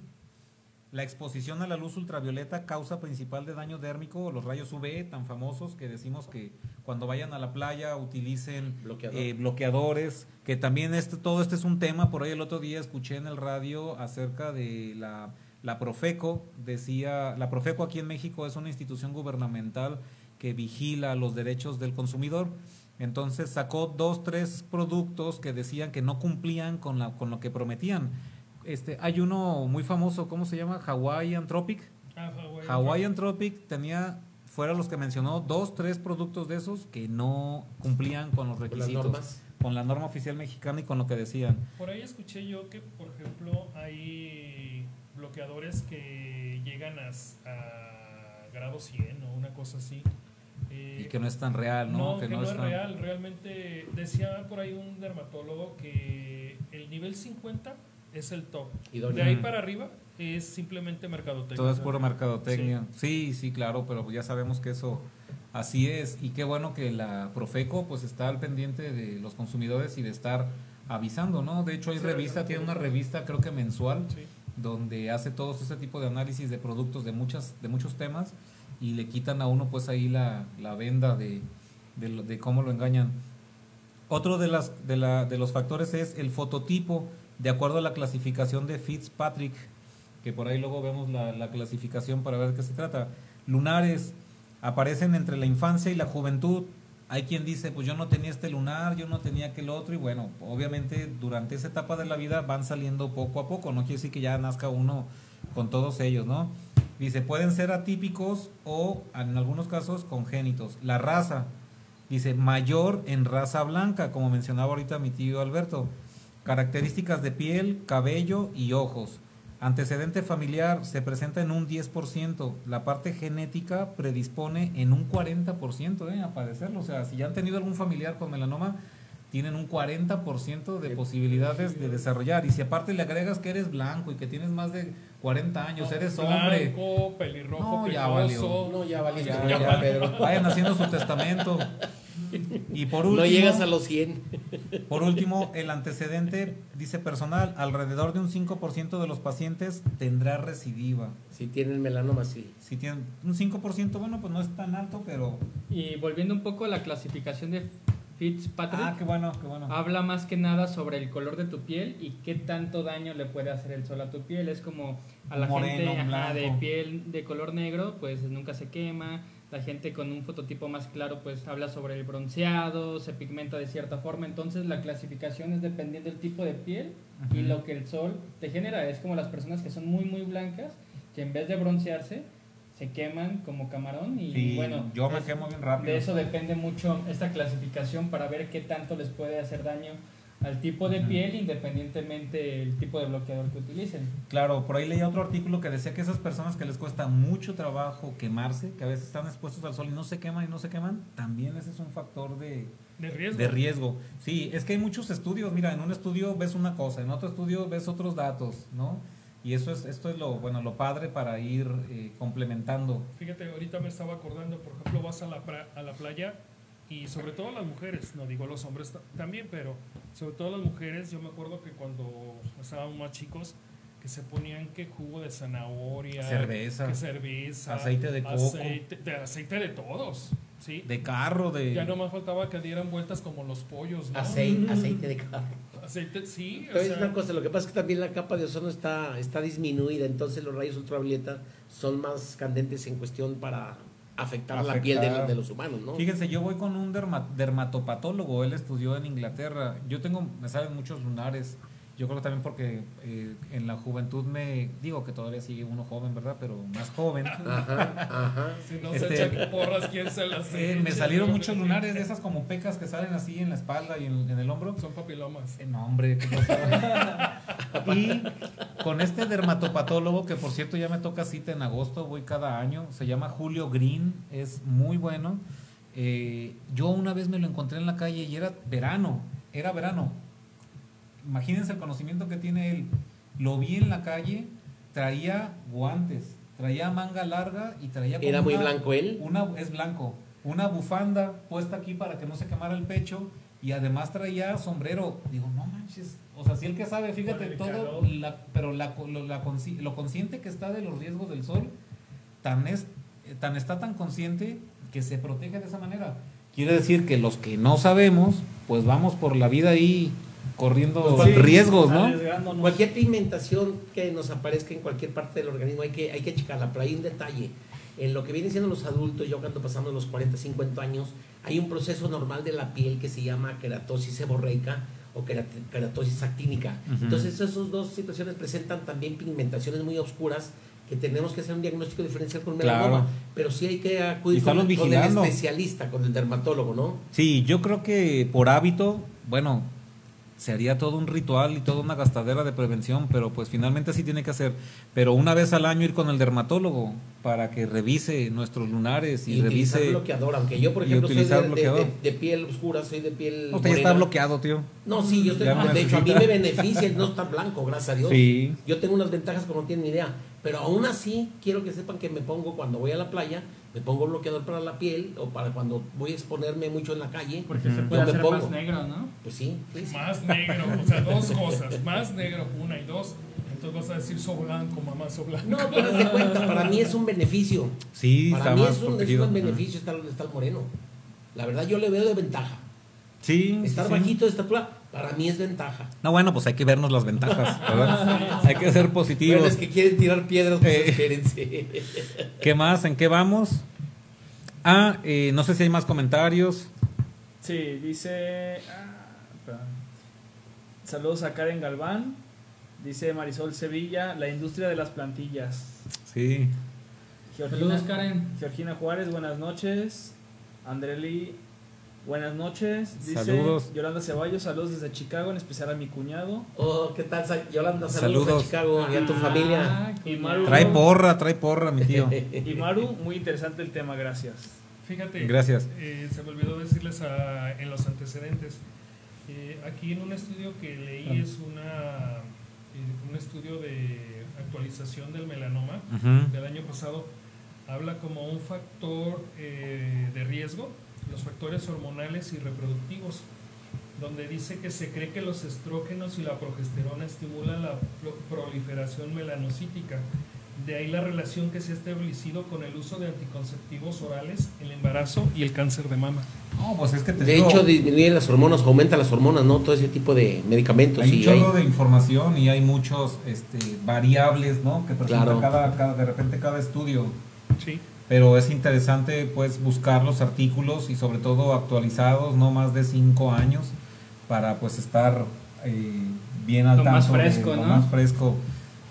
[SPEAKER 1] La exposición a la luz ultravioleta causa principal de daño dérmico, los rayos UV tan famosos que decimos que cuando vayan a la playa utilicen
[SPEAKER 4] Bloqueador.
[SPEAKER 1] eh, bloqueadores, que también este, todo este es un tema, por ahí el otro día escuché en el radio acerca de la, la Profeco, decía, la Profeco aquí en México es una institución gubernamental que vigila los derechos del consumidor, entonces sacó dos, tres productos que decían que no cumplían con, la, con lo que prometían. Este, hay uno muy famoso, ¿cómo se llama? Hawaiian Tropic.
[SPEAKER 5] Ah.
[SPEAKER 1] Hawaiian Tropic tenía, fuera los que mencionó, dos, tres productos de esos que no cumplían con los
[SPEAKER 4] las
[SPEAKER 1] requisitos,
[SPEAKER 4] normas.
[SPEAKER 1] con la norma oficial mexicana y con lo que decían.
[SPEAKER 5] Por ahí escuché yo que, por ejemplo, hay bloqueadores que llegan a, a grado 100 o una cosa así. Eh,
[SPEAKER 1] Y que no es tan real, ¿no?
[SPEAKER 5] que, no, es
[SPEAKER 1] tan-
[SPEAKER 5] real. Realmente decía por ahí un dermatólogo que el nivel 50 es el top.
[SPEAKER 4] Idóneo.
[SPEAKER 5] De ahí para arriba es simplemente mercadotecnia.
[SPEAKER 1] Todo es pura mercadotecnia. Sí. sí, claro, pero ya sabemos que eso así es. Y qué bueno que la Profeco pues está al pendiente de los consumidores y de estar avisando, ¿no? De hecho hay
[SPEAKER 5] Sí,
[SPEAKER 1] revista, tiene una revista creo que mensual
[SPEAKER 5] Sí.
[SPEAKER 1] donde hace todo ese tipo de análisis de productos de muchas de muchos temas y le quitan a uno pues ahí la, la venda de, de, de cómo lo engañan. Otro de, las, de, la, de los factores es el fototipo, de acuerdo a la clasificación de Fitzpatrick, que por ahí luego vemos la, la clasificación para ver qué se trata. Lunares aparecen entre la infancia y la juventud, Hay quien dice, pues yo no tenía este lunar, yo no tenía aquel otro, y bueno, obviamente durante esa etapa de la vida van saliendo poco a poco, no quiere decir que ya nazca uno con todos ellos, ¿no? Dice, pueden ser atípicos o en algunos casos congénitos. La raza, dice, mayor en raza blanca, como mencionaba ahorita mi tío Alberto. Características de piel, cabello y ojos. Antecedente familiar se presenta en un 10%. La parte genética predispone en un 40% ¿eh? a padecerlo. O sea, si ya han tenido algún familiar con melanoma, tienen un 40% de posibilidades de desarrollar. Y si aparte le agregas que eres blanco y que tienes más de 40 años, eres hombre.
[SPEAKER 5] Blanco, pelirrojo,
[SPEAKER 1] No, ya valió.
[SPEAKER 4] No, ya valiste,
[SPEAKER 1] Ya,
[SPEAKER 4] ya,
[SPEAKER 1] ya.
[SPEAKER 4] Pedro.
[SPEAKER 1] Vayan haciendo su testamento. Y por último,
[SPEAKER 4] No llegas a los 100.
[SPEAKER 1] por último, el antecedente dice personal, alrededor de un 5% de los pacientes tendrá recidiva.
[SPEAKER 4] Si tienen melanoma, sí.
[SPEAKER 1] Si tienen un 5%, bueno, pues no es tan alto, pero
[SPEAKER 3] Y volviendo un poco a la clasificación de Fitzpatrick,
[SPEAKER 1] ah, qué bueno, qué bueno.
[SPEAKER 3] habla más que nada sobre el color de tu piel y qué tanto daño le puede hacer el sol a tu piel. Es como a la
[SPEAKER 1] Moreno,
[SPEAKER 3] gente ajá, de piel de color negro, pues nunca se quema. La gente con un fototipo más claro, pues habla sobre el bronceado, se pigmenta de cierta forma. Entonces la clasificación es dependiendo del tipo de piel y lo que el sol te genera. Es como las personas que son muy, muy blancas, que en vez de broncearse, se queman como camarón y
[SPEAKER 1] Sí,
[SPEAKER 3] bueno,
[SPEAKER 1] yo me
[SPEAKER 3] es-
[SPEAKER 1] quemo bien rápido.
[SPEAKER 3] de eso depende mucho esta clasificación para ver qué tanto les puede hacer daño al tipo de piel independientemente el tipo de bloqueador que utilicen.
[SPEAKER 1] Claro, por ahí leía otro artículo que decía que esas personas que les cuesta mucho trabajo quemarse, que a veces están expuestos al sol y no se queman y no se queman, también ese es un factor de,
[SPEAKER 5] De riesgo.
[SPEAKER 1] de riesgo. Sí, es que hay muchos estudios, mira, en un estudio ves una cosa, en otro estudio ves otros datos, ¿no? Y eso es, esto es lo, bueno, lo padre para ir eh, complementando.
[SPEAKER 5] Fíjate, ahorita me estaba acordando, por ejemplo, vas a la, pra- a la playa y sobre todo las mujeres, no digo los hombres ta- también, pero sobre todo las mujeres, yo me acuerdo que cuando estábamos más chicos, que se ponían que jugo de zanahoria,
[SPEAKER 1] Cerveza.
[SPEAKER 5] que cerveza,
[SPEAKER 1] Aceite de coco.
[SPEAKER 5] aceite de, aceite de todos, ¿sí?
[SPEAKER 1] De carro, de...
[SPEAKER 5] Ya no más faltaba que dieran vueltas como los pollos, ¿no?
[SPEAKER 4] Aceite, aceite de carro.
[SPEAKER 5] Aceite, sí,
[SPEAKER 4] Pero
[SPEAKER 5] o sea,
[SPEAKER 4] una cosa, lo que pasa es que también la capa de ozono está, está disminuida, entonces los rayos ultravioleta son más candentes en cuestión para afectar, la piel de,
[SPEAKER 1] Afectar.
[SPEAKER 4] los- de los humanos, ¿no?
[SPEAKER 1] Fíjense, yo voy con un derma- dermatopatólogo, él estudió en Inglaterra. Yo tengo, me salen muchos lunares. Yo creo también porque eh, en la juventud me, digo que todavía sigue uno joven, ¿verdad? Pero más joven.
[SPEAKER 4] Ajá, ajá.
[SPEAKER 5] si no
[SPEAKER 1] este-
[SPEAKER 5] se echan porras, ¿quién se las
[SPEAKER 1] Eh, me salieron muchos lunares de esas como pecas que salen así en la espalda y en, en el hombro.
[SPEAKER 5] Son papilomas.
[SPEAKER 1] Eh, No, hombre. y con este dermatopatólogo, que por cierto ya me toca cita en agosto, voy cada año, se llama Julio Green, es muy bueno. Eh, yo una vez me lo encontré en la calle y era verano, era verano. Imagínense el conocimiento que tiene él. Lo vi en la calle, traía guantes, traía manga larga y traía...
[SPEAKER 4] ¿Era muy
[SPEAKER 1] una-
[SPEAKER 4] blanco él?
[SPEAKER 1] una es blanco, una bufanda puesta aquí para que no se quemara el pecho y además traía sombrero. Digo, no manches, o sea, si el que sabe, fíjate todo, la- pero la, lo, la lo consciente que está de los riesgos del sol, tan es tan está tan consciente que se protege de esa manera. Quiere decir que los que no sabemos, pues vamos por la vida ahí corriendo
[SPEAKER 2] Pues sí,
[SPEAKER 1] riesgos, ¿no?
[SPEAKER 4] Cualquier pigmentación que nos aparezca en cualquier parte del organismo hay que, hay que checarla, pero hay un detalle. En lo que vienen siendo los adultos, yo cuando pasamos los 40, 50 años, hay un proceso normal de la piel que se llama queratosis seborreica o querat- queratosis actínica.
[SPEAKER 1] Ujú.
[SPEAKER 4] Entonces, esas dos situaciones presentan también pigmentaciones muy oscuras que tenemos que hacer un diagnóstico diferencial con melanoma, pero sí hay que acudir con, con el especialista, con el dermatólogo, ¿no?
[SPEAKER 1] Sí, yo creo que por hábito, bueno, se haría todo un ritual y toda una gastadera de prevención, pero pues finalmente sí tiene que hacer. Pero una vez al año ir con el dermatólogo para que revise nuestros lunares y,
[SPEAKER 4] Y utilizar
[SPEAKER 1] revise.
[SPEAKER 4] bloqueador, aunque yo, por ejemplo, soy de,
[SPEAKER 1] utilizar
[SPEAKER 4] de- de- piel oscura, soy de piel
[SPEAKER 1] Usted ya está bloqueado, tío.
[SPEAKER 4] No, sí, yo estoy,
[SPEAKER 1] no
[SPEAKER 4] de hecho a mí
[SPEAKER 1] necesita.
[SPEAKER 4] me beneficia el no estar blanco, gracias a Dios.
[SPEAKER 1] Sí.
[SPEAKER 4] Yo tengo unas ventajas como no tienen ni idea, pero aún así quiero que sepan que me pongo cuando voy a la playa, me pongo bloqueador para la piel o para cuando voy a exponerme mucho en la calle.
[SPEAKER 3] Porque se puede hacer
[SPEAKER 4] pongo.
[SPEAKER 3] más negro, ¿no?
[SPEAKER 4] Pues sí, sí, sí.
[SPEAKER 5] Más negro, o sea, dos cosas. Más negro, una y dos. Entonces vas a decir so blanco, mamá, so blanco.
[SPEAKER 4] No, pero de cuenta, para mí es un beneficio.
[SPEAKER 1] Sí,
[SPEAKER 4] Para
[SPEAKER 1] está
[SPEAKER 4] mí
[SPEAKER 1] más
[SPEAKER 4] es un, es
[SPEAKER 1] protegido.
[SPEAKER 4] un beneficio estar, estar moreno. La verdad yo le veo de ventaja.
[SPEAKER 1] Sí.
[SPEAKER 4] Estar
[SPEAKER 1] sí.
[SPEAKER 4] bajito de estatura, para mí es ventaja.
[SPEAKER 1] No, bueno, pues hay que vernos las ventajas, ¿verdad? hay que ser positivos.
[SPEAKER 4] Bueno, es que quieren tirar piedras, pues
[SPEAKER 1] Eh.
[SPEAKER 4] espérense.
[SPEAKER 1] ¿Qué más? ¿En qué vamos? Ah, eh, no sé si hay más comentarios.
[SPEAKER 2] Sí, dice. ah, perdón. Saludos a Karen Galván. Dice Marisol Sevilla, la industria de las plantillas.
[SPEAKER 1] Sí.
[SPEAKER 3] Saludos, Karen.
[SPEAKER 2] Georgina Juárez, buenas noches. Andreli, buenas noches. Dice
[SPEAKER 1] Saludos.
[SPEAKER 2] Yolanda Ceballos, saludos desde Chicago, en especial a mi cuñado.
[SPEAKER 4] Oh, ¿qué tal, Yolanda? Saludos,
[SPEAKER 1] Saludos.
[SPEAKER 4] a Chicago y a tu familia.
[SPEAKER 3] Ah,
[SPEAKER 2] Y
[SPEAKER 3] cuñado.
[SPEAKER 2] Maru,
[SPEAKER 1] Trae porra, trae porra, mi tío.
[SPEAKER 2] y Maru, muy interesante el tema, gracias.
[SPEAKER 5] Fíjate,
[SPEAKER 1] Gracias.
[SPEAKER 5] eh, se me olvidó decirles a- en los antecedentes. Eh, aquí en un estudio que leí es una, eh, un estudio de actualización del melanoma del año pasado. Habla como un factor eh, de riesgo, los factores hormonales y reproductivos, donde dice que se cree que los estrógenos y la progesterona estimulan la pro- proliferación melanocítica. De ahí la relación que se ha establecido con el uso de anticonceptivos orales, el embarazo y el cáncer de mama.
[SPEAKER 1] No, pues es que te
[SPEAKER 4] De
[SPEAKER 1] digo,
[SPEAKER 4] hecho, disminuye las hormonas, aumenta las hormonas, ¿no? Todo ese tipo de medicamentos.
[SPEAKER 1] hay un
[SPEAKER 4] y hay-
[SPEAKER 1] chorro de información y hay muchos este, variables, ¿no? Que presenta
[SPEAKER 4] Claro.
[SPEAKER 1] cada, cada, de repente cada estudio.
[SPEAKER 5] Sí.
[SPEAKER 1] Pero es interesante, pues, buscar los artículos y sobre todo actualizados, no más de cinco años, para, pues, estar eh, bien al
[SPEAKER 3] Lo
[SPEAKER 1] tanto.
[SPEAKER 3] más
[SPEAKER 1] de-
[SPEAKER 3] fresco,
[SPEAKER 1] lo
[SPEAKER 3] ¿no?
[SPEAKER 1] más fresco.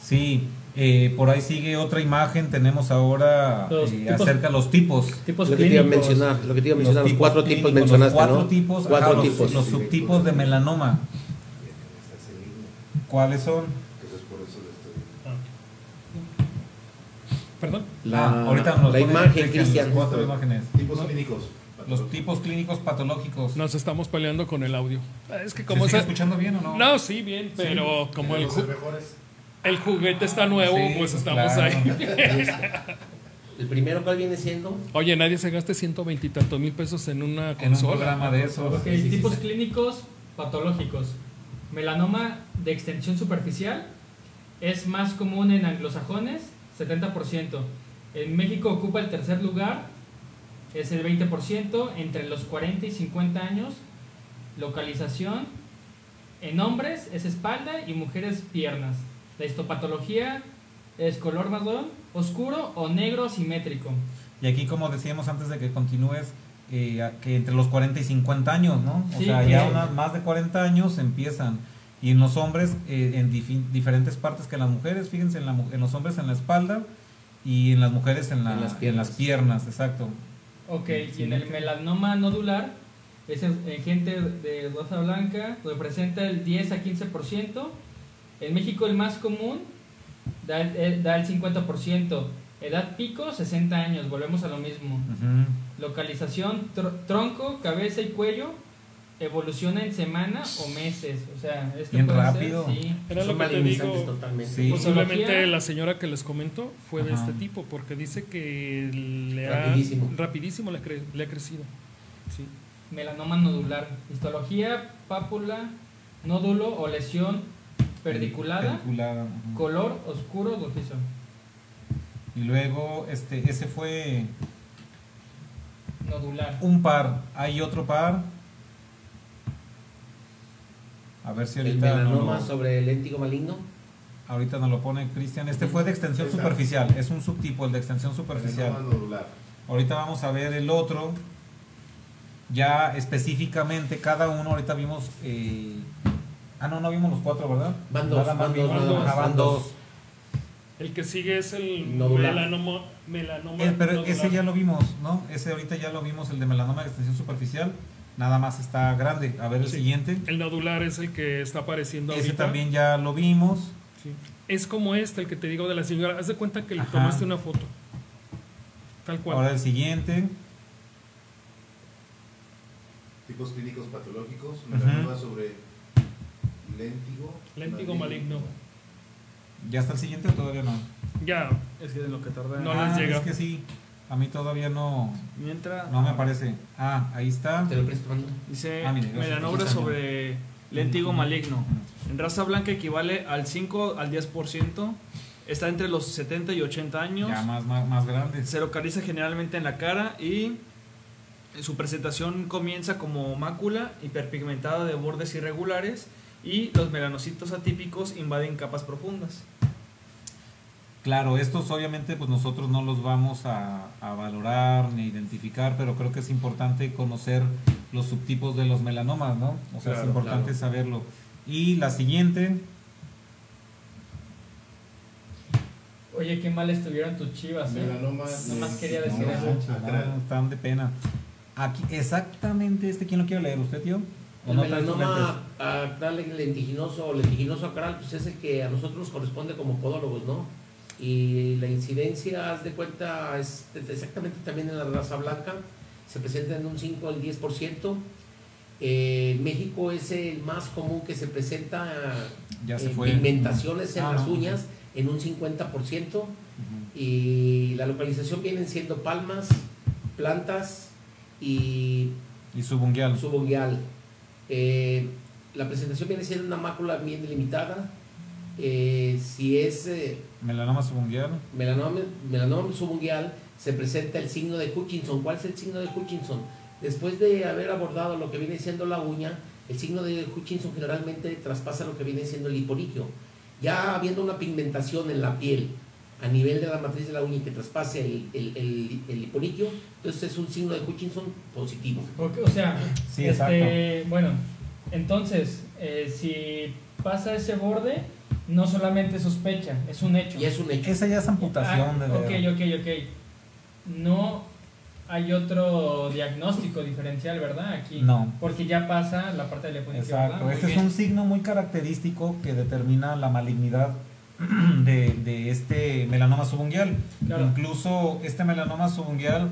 [SPEAKER 1] Sí. eh, por ahí sigue otra imagen. Tenemos ahora
[SPEAKER 3] Los
[SPEAKER 1] eh,
[SPEAKER 3] tipos-
[SPEAKER 1] acerca de los tipos.
[SPEAKER 3] Tipos
[SPEAKER 4] lo que te iba a mencionar, lo que te iba a mencionar, los, cuatro tipos mencionaste,
[SPEAKER 1] los cuatro
[SPEAKER 4] ¿no?
[SPEAKER 1] tipos,
[SPEAKER 4] cuatro
[SPEAKER 1] ajá, los-
[SPEAKER 4] tipos.
[SPEAKER 1] Los, subtipos de melanoma. ¿Cuáles son?
[SPEAKER 6] Entonces por eso le estoy...
[SPEAKER 5] ¿Perdón?
[SPEAKER 4] La,
[SPEAKER 1] Ah, ahorita nos
[SPEAKER 4] la imagen,
[SPEAKER 1] Cristian, cuatro imágenes.
[SPEAKER 6] Tipos clínicos.
[SPEAKER 1] Los tipos clínicos patológicos.
[SPEAKER 5] Nos estamos peleando con el audio. Es que
[SPEAKER 1] ¿Se
[SPEAKER 5] como esa-
[SPEAKER 1] escuchando bien o no?
[SPEAKER 5] No, sí, bien, pero como el,
[SPEAKER 6] Los
[SPEAKER 5] ju-
[SPEAKER 6] mejores.
[SPEAKER 5] el juguete está nuevo,
[SPEAKER 1] Sí,
[SPEAKER 5] pues estamos
[SPEAKER 1] claro.
[SPEAKER 5] ahí.
[SPEAKER 4] El primero, ¿cuál viene siendo?
[SPEAKER 5] Oye, nadie se gaste 120 y tantos mil pesos en una
[SPEAKER 1] En un
[SPEAKER 5] consola.
[SPEAKER 1] programa de esos.
[SPEAKER 3] Ok,
[SPEAKER 1] Sí, sí,
[SPEAKER 3] tipos
[SPEAKER 1] sí.
[SPEAKER 3] clínicos patológicos. Melanoma de extensión superficial es más común en anglosajones, 70%. En México ocupa el tercer lugar, es el 20%, entre los 40 y 50 años. Localización en hombres es espalda y mujeres piernas. La histopatología es color marrón, oscuro o negro asimétrico.
[SPEAKER 1] Y aquí, como decíamos antes de que continúes, eh, que entre los 40 y 50 años, ¿no? O
[SPEAKER 3] Sí,
[SPEAKER 1] sea,
[SPEAKER 3] que-
[SPEAKER 1] ya unas más de 40 años empiezan. Y en los hombres, eh, en diferentes partes que en las mujeres, fíjense, en, la mu- en los hombres en la espalda y en las mujeres en, la-
[SPEAKER 4] En las
[SPEAKER 1] en las piernas, exacto.
[SPEAKER 3] Ok, y en el melanoma nodular, es en, en gente de raza blanca, representa el 10 a 15%. En México el más común da el, el- da el 50%. Edad pico, 60 años, volvemos a lo mismo.
[SPEAKER 1] Ujú.
[SPEAKER 3] Localización, tr- tronco, cabeza y cuello, evoluciona en semanas o meses. O sea, esto
[SPEAKER 1] Bien
[SPEAKER 3] puede ser,
[SPEAKER 1] rápido.
[SPEAKER 3] sí.
[SPEAKER 5] Era
[SPEAKER 4] Son
[SPEAKER 5] lo que te digo.
[SPEAKER 4] totalmente.
[SPEAKER 1] Sí.
[SPEAKER 5] Posiblemente la señora que les comento fue de
[SPEAKER 1] Ajá.
[SPEAKER 5] este tipo, porque dice que le ha
[SPEAKER 4] Rapidísimo.
[SPEAKER 5] rapidísimo le, ha cre- le ha crecido. Sí.
[SPEAKER 3] Melanoma nodular, histología, pápula, nódulo o lesión perdiculada.
[SPEAKER 1] Perdiculada.
[SPEAKER 3] Color oscuro rojizo.
[SPEAKER 1] Y luego, este, ese fue
[SPEAKER 3] Nodular.
[SPEAKER 1] un par. Hay otro par. A ver si
[SPEAKER 4] El
[SPEAKER 1] ahorita
[SPEAKER 4] melanoma
[SPEAKER 1] lo-
[SPEAKER 4] sobre el léntigo maligno.
[SPEAKER 1] Ahorita nos lo pone Cristian. Este fue de extensión superficial. Es un subtipo, el de extensión superficial.
[SPEAKER 6] Melanoma nodular.
[SPEAKER 1] Ahorita vamos a ver el otro. Ya específicamente, cada uno. Ahorita vimos. eh, ah, no, no vimos los cuatro, ¿verdad?
[SPEAKER 4] Van dos,
[SPEAKER 1] Nada más
[SPEAKER 4] van dos,
[SPEAKER 1] vimos- van.
[SPEAKER 5] El que sigue es el
[SPEAKER 4] Nodular.
[SPEAKER 5] melanoma. melanoma
[SPEAKER 1] Eh, pero
[SPEAKER 5] nodular.
[SPEAKER 1] ese ya lo vimos, ¿no? Ese ahorita ya lo vimos, el de melanoma de extensión superficial. Nada más está grande. A ver el
[SPEAKER 5] Sí.
[SPEAKER 1] siguiente.
[SPEAKER 5] El nodular es el que está apareciendo
[SPEAKER 1] Ese
[SPEAKER 5] ahorita.
[SPEAKER 1] también ya lo vimos.
[SPEAKER 5] Sí. Es como este, el que te digo de la señora. Haz de cuenta que le
[SPEAKER 1] Ajá.
[SPEAKER 5] tomaste una foto. Tal cual.
[SPEAKER 1] Ahora el siguiente.
[SPEAKER 6] Tipos clínicos patológicos.
[SPEAKER 1] Ujú.
[SPEAKER 6] Melanoma sobre léntigo.
[SPEAKER 5] Léntigo maligno.
[SPEAKER 1] ¿Ya está el siguiente o todavía no?
[SPEAKER 5] Ya,
[SPEAKER 2] Es que de lo que tarda.
[SPEAKER 5] No
[SPEAKER 1] ah,
[SPEAKER 5] les llega.
[SPEAKER 1] Es que sí. A mí todavía no,
[SPEAKER 2] Mientras.
[SPEAKER 1] no me aparece. Ah, ahí está.
[SPEAKER 4] Te lo presto.
[SPEAKER 2] Dice
[SPEAKER 1] Ah, Gracias.
[SPEAKER 2] sobre léntigo maligno. En raza blanca equivale al 5 al 10%. Está entre los 70 y 80 años.
[SPEAKER 1] Ya más, más, más grande.
[SPEAKER 2] Se localiza generalmente en la cara y su presentación comienza como mácula hiperpigmentada de bordes irregulares y los melanocitos atípicos invaden capas profundas.
[SPEAKER 1] Claro, estos obviamente pues nosotros no los vamos a, a valorar ni identificar, pero creo que es importante conocer los subtipos de los melanomas, ¿no? O sea, es importante
[SPEAKER 4] claro.
[SPEAKER 1] saberlo. Y la siguiente,
[SPEAKER 3] Oye, qué mal estuvieron tus chivas, ¿eh?
[SPEAKER 6] Melanomas.
[SPEAKER 3] Nomás quería decir
[SPEAKER 6] no,
[SPEAKER 3] eso.
[SPEAKER 1] no,
[SPEAKER 6] acral.
[SPEAKER 1] están de pena. Aquí, exactamente este, ¿quién lo quiere leer? ¿Usted, tío? ¿O
[SPEAKER 4] El
[SPEAKER 1] no trae sus
[SPEAKER 4] melanoma acral lentiginoso o lentiginoso acral, pues es el que a nosotros nos corresponde como podólogos, ¿no? Y la incidencia, haz de cuenta, es exactamente también en la raza blanca, se presenta en un 5 al 10%. Eh, en México es el más común que se presenta?
[SPEAKER 1] Ya se
[SPEAKER 4] en
[SPEAKER 1] fue.
[SPEAKER 4] pigmentaciones en
[SPEAKER 1] Ah,
[SPEAKER 4] las uñas en un 50%.
[SPEAKER 1] Ujú.
[SPEAKER 4] Y la localización vienen siendo palmas, plantas y
[SPEAKER 1] Y subunguial.
[SPEAKER 4] subunguial. Eh, la presentación viene siendo una mácula bien delimitada. Eh, si es eh,
[SPEAKER 1] Melanoma subunguial.
[SPEAKER 4] melanoma, melanoma subunguial, se presenta el signo de Hutchinson. ¿Cuál es el signo de Hutchinson? Después de haber abordado lo que viene siendo la uña, el signo de Hutchinson generalmente traspasa lo que viene siendo el hiporiquio. Ya habiendo una pigmentación en la piel a nivel de la matriz de la uña y que traspase el, el, el, el hiporiquio, entonces es un signo de Hutchinson positivo.
[SPEAKER 3] O sea,
[SPEAKER 1] Sí,
[SPEAKER 3] este, bueno, entonces, eh, si pasa ese borde, no solamente sospecha, es un hecho.
[SPEAKER 4] Y es un hecho.
[SPEAKER 1] Esa ya es amputación
[SPEAKER 3] Ah,
[SPEAKER 1] de dedo.
[SPEAKER 3] ok, ok, ok. No hay otro diagnóstico diferencial, ¿verdad? Aquí.
[SPEAKER 1] No.
[SPEAKER 3] Porque ya pasa la parte de la eponicia,
[SPEAKER 1] Exacto, este es
[SPEAKER 3] bien.
[SPEAKER 1] un signo muy característico que determina la malignidad de, de este melanoma subunguial.
[SPEAKER 3] Claro.
[SPEAKER 1] Incluso este melanoma subunguial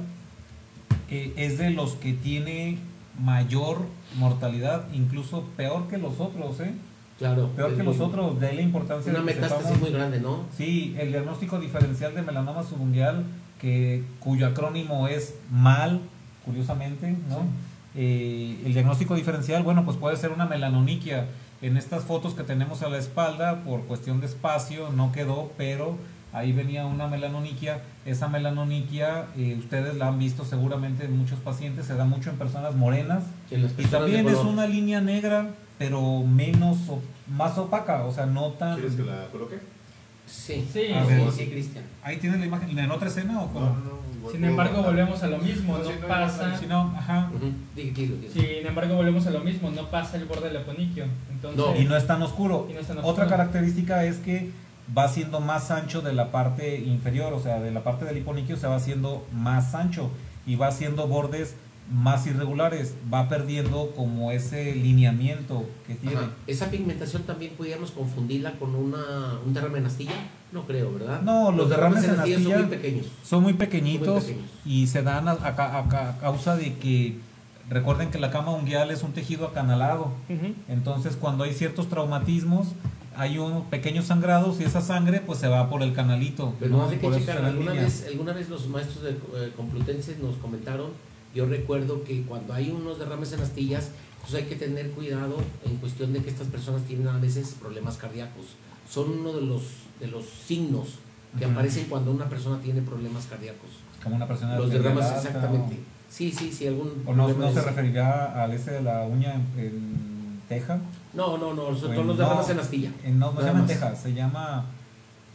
[SPEAKER 1] eh, es de los que tiene mayor mortalidad, incluso peor que los otros, ¿eh?
[SPEAKER 4] Claro.
[SPEAKER 1] Peor que los otros, de ahí la importancia
[SPEAKER 4] Una
[SPEAKER 1] de que
[SPEAKER 4] metástasis
[SPEAKER 1] sepamos-
[SPEAKER 4] muy grande, ¿no?
[SPEAKER 1] Sí, el diagnóstico diferencial de melanoma subunguial, que, cuyo acrónimo es MAL, curiosamente, ¿no? Eh, el diagnóstico diferencial, bueno, pues puede ser una melanoniquia. En estas fotos que tenemos a la espalda, por cuestión de espacio, no quedó, pero ahí venía una melanoniquia. Esa melanoniquia, eh, ustedes la han visto seguramente en muchos pacientes, se da mucho en personas morenas. Y
[SPEAKER 4] personas
[SPEAKER 1] también es una línea negra, pero menos, o- más opaca, o sea, no tan...
[SPEAKER 6] ¿Quieres que la coloque?
[SPEAKER 4] Sí,
[SPEAKER 3] Sí,
[SPEAKER 1] A
[SPEAKER 4] sí,
[SPEAKER 1] ver.
[SPEAKER 4] sí, Cristian.
[SPEAKER 1] Ahí tienen la imagen. ¿En otra escena o cómo?
[SPEAKER 6] igual
[SPEAKER 3] Sin
[SPEAKER 6] puedo
[SPEAKER 3] embargo, volvemos a lo mismo,
[SPEAKER 6] No,
[SPEAKER 3] no
[SPEAKER 6] sí, no,
[SPEAKER 3] pasa.
[SPEAKER 1] Si no, ajá.
[SPEAKER 4] Dilo.
[SPEAKER 3] Sin embargo, volvemos a lo mismo, no pasa el borde del eponiquio. Entonces,
[SPEAKER 4] No,
[SPEAKER 1] Y no es tan oscuro.
[SPEAKER 3] y no es tan
[SPEAKER 1] Otra
[SPEAKER 3] oscuro.
[SPEAKER 1] característica es que va siendo más ancho de la parte inferior, o sea, de la parte del hiponiquio se va haciendo más ancho y va haciendo bordes más irregulares, va perdiendo como ese lineamiento que tiene.
[SPEAKER 4] Ajá. Esa pigmentación también pudiéramos confundirla con una, un derrame en astilla. No creo, ¿verdad?
[SPEAKER 1] No, los derrames en
[SPEAKER 4] astilla
[SPEAKER 1] astilla-
[SPEAKER 4] son muy pequeños.
[SPEAKER 1] Son muy pequeñitos
[SPEAKER 4] Son muy pequeños.
[SPEAKER 1] y se dan a, a ca- a ca- a causa de que recuerden que la cama unguial es un tejido acanalado.
[SPEAKER 5] Ujú.
[SPEAKER 1] Entonces, cuando hay ciertos traumatismos, hay un pequeños sangrados y esa sangre pues se va por el canalito.
[SPEAKER 4] Pero
[SPEAKER 1] ¿no?
[SPEAKER 4] que
[SPEAKER 1] Por eso
[SPEAKER 4] checar. Alguna vez, alguna vez los maestros de eh, complutense nos comentaron, yo recuerdo que cuando hay unos derrames en astillas, pues hay que tener cuidado en cuestión de que estas personas tienen a veces problemas cardíacos. Son uno de los, de los signos que aparecen cuando una persona tiene problemas cardíacos.
[SPEAKER 1] Como una persona de
[SPEAKER 4] Los derrames exactamente. Sí, sí, sí, algún
[SPEAKER 1] O, o no, no se referirá al ese de la uña en, en teja.
[SPEAKER 4] No, no, no, son
[SPEAKER 1] Bueno,
[SPEAKER 4] todos los derrames
[SPEAKER 1] no.
[SPEAKER 4] en astilla.
[SPEAKER 1] En- no, no se llama en teja, se llama.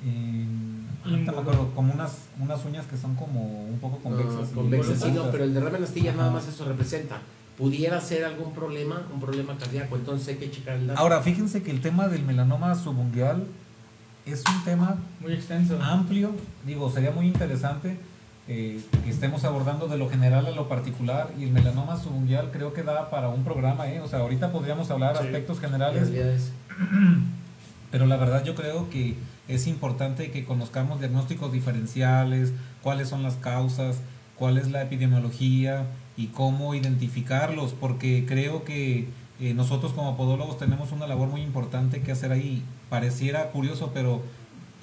[SPEAKER 1] en- ahorita me acuerdo, como unas, unas uñas que son como un poco convexas.
[SPEAKER 4] Ah,
[SPEAKER 1] y
[SPEAKER 4] convexas, sí, no, pero el derrame en astilla nada más eso representa. Pudiera ser algún problema, un problema cardíaco, entonces hay que checar el dato.
[SPEAKER 1] Ahora, fíjense que el tema del melanoma subunguial es un tema
[SPEAKER 3] muy extenso.
[SPEAKER 1] amplio, digo, sería muy interesante eh, que estemos abordando de lo general a lo particular y el melanoma subunguial creo que da para un programa, ¿eh? o sea, ahorita podríamos hablar
[SPEAKER 5] Sí.
[SPEAKER 1] aspectos
[SPEAKER 4] En
[SPEAKER 1] generales, pero la verdad yo creo que es importante que conozcamos diagnósticos diferenciales, cuáles son las causas, cuál es la epidemiología y cómo identificarlos, porque creo que eh, nosotros como podólogos tenemos una labor muy importante que hacer ahí. Pareciera curioso, pero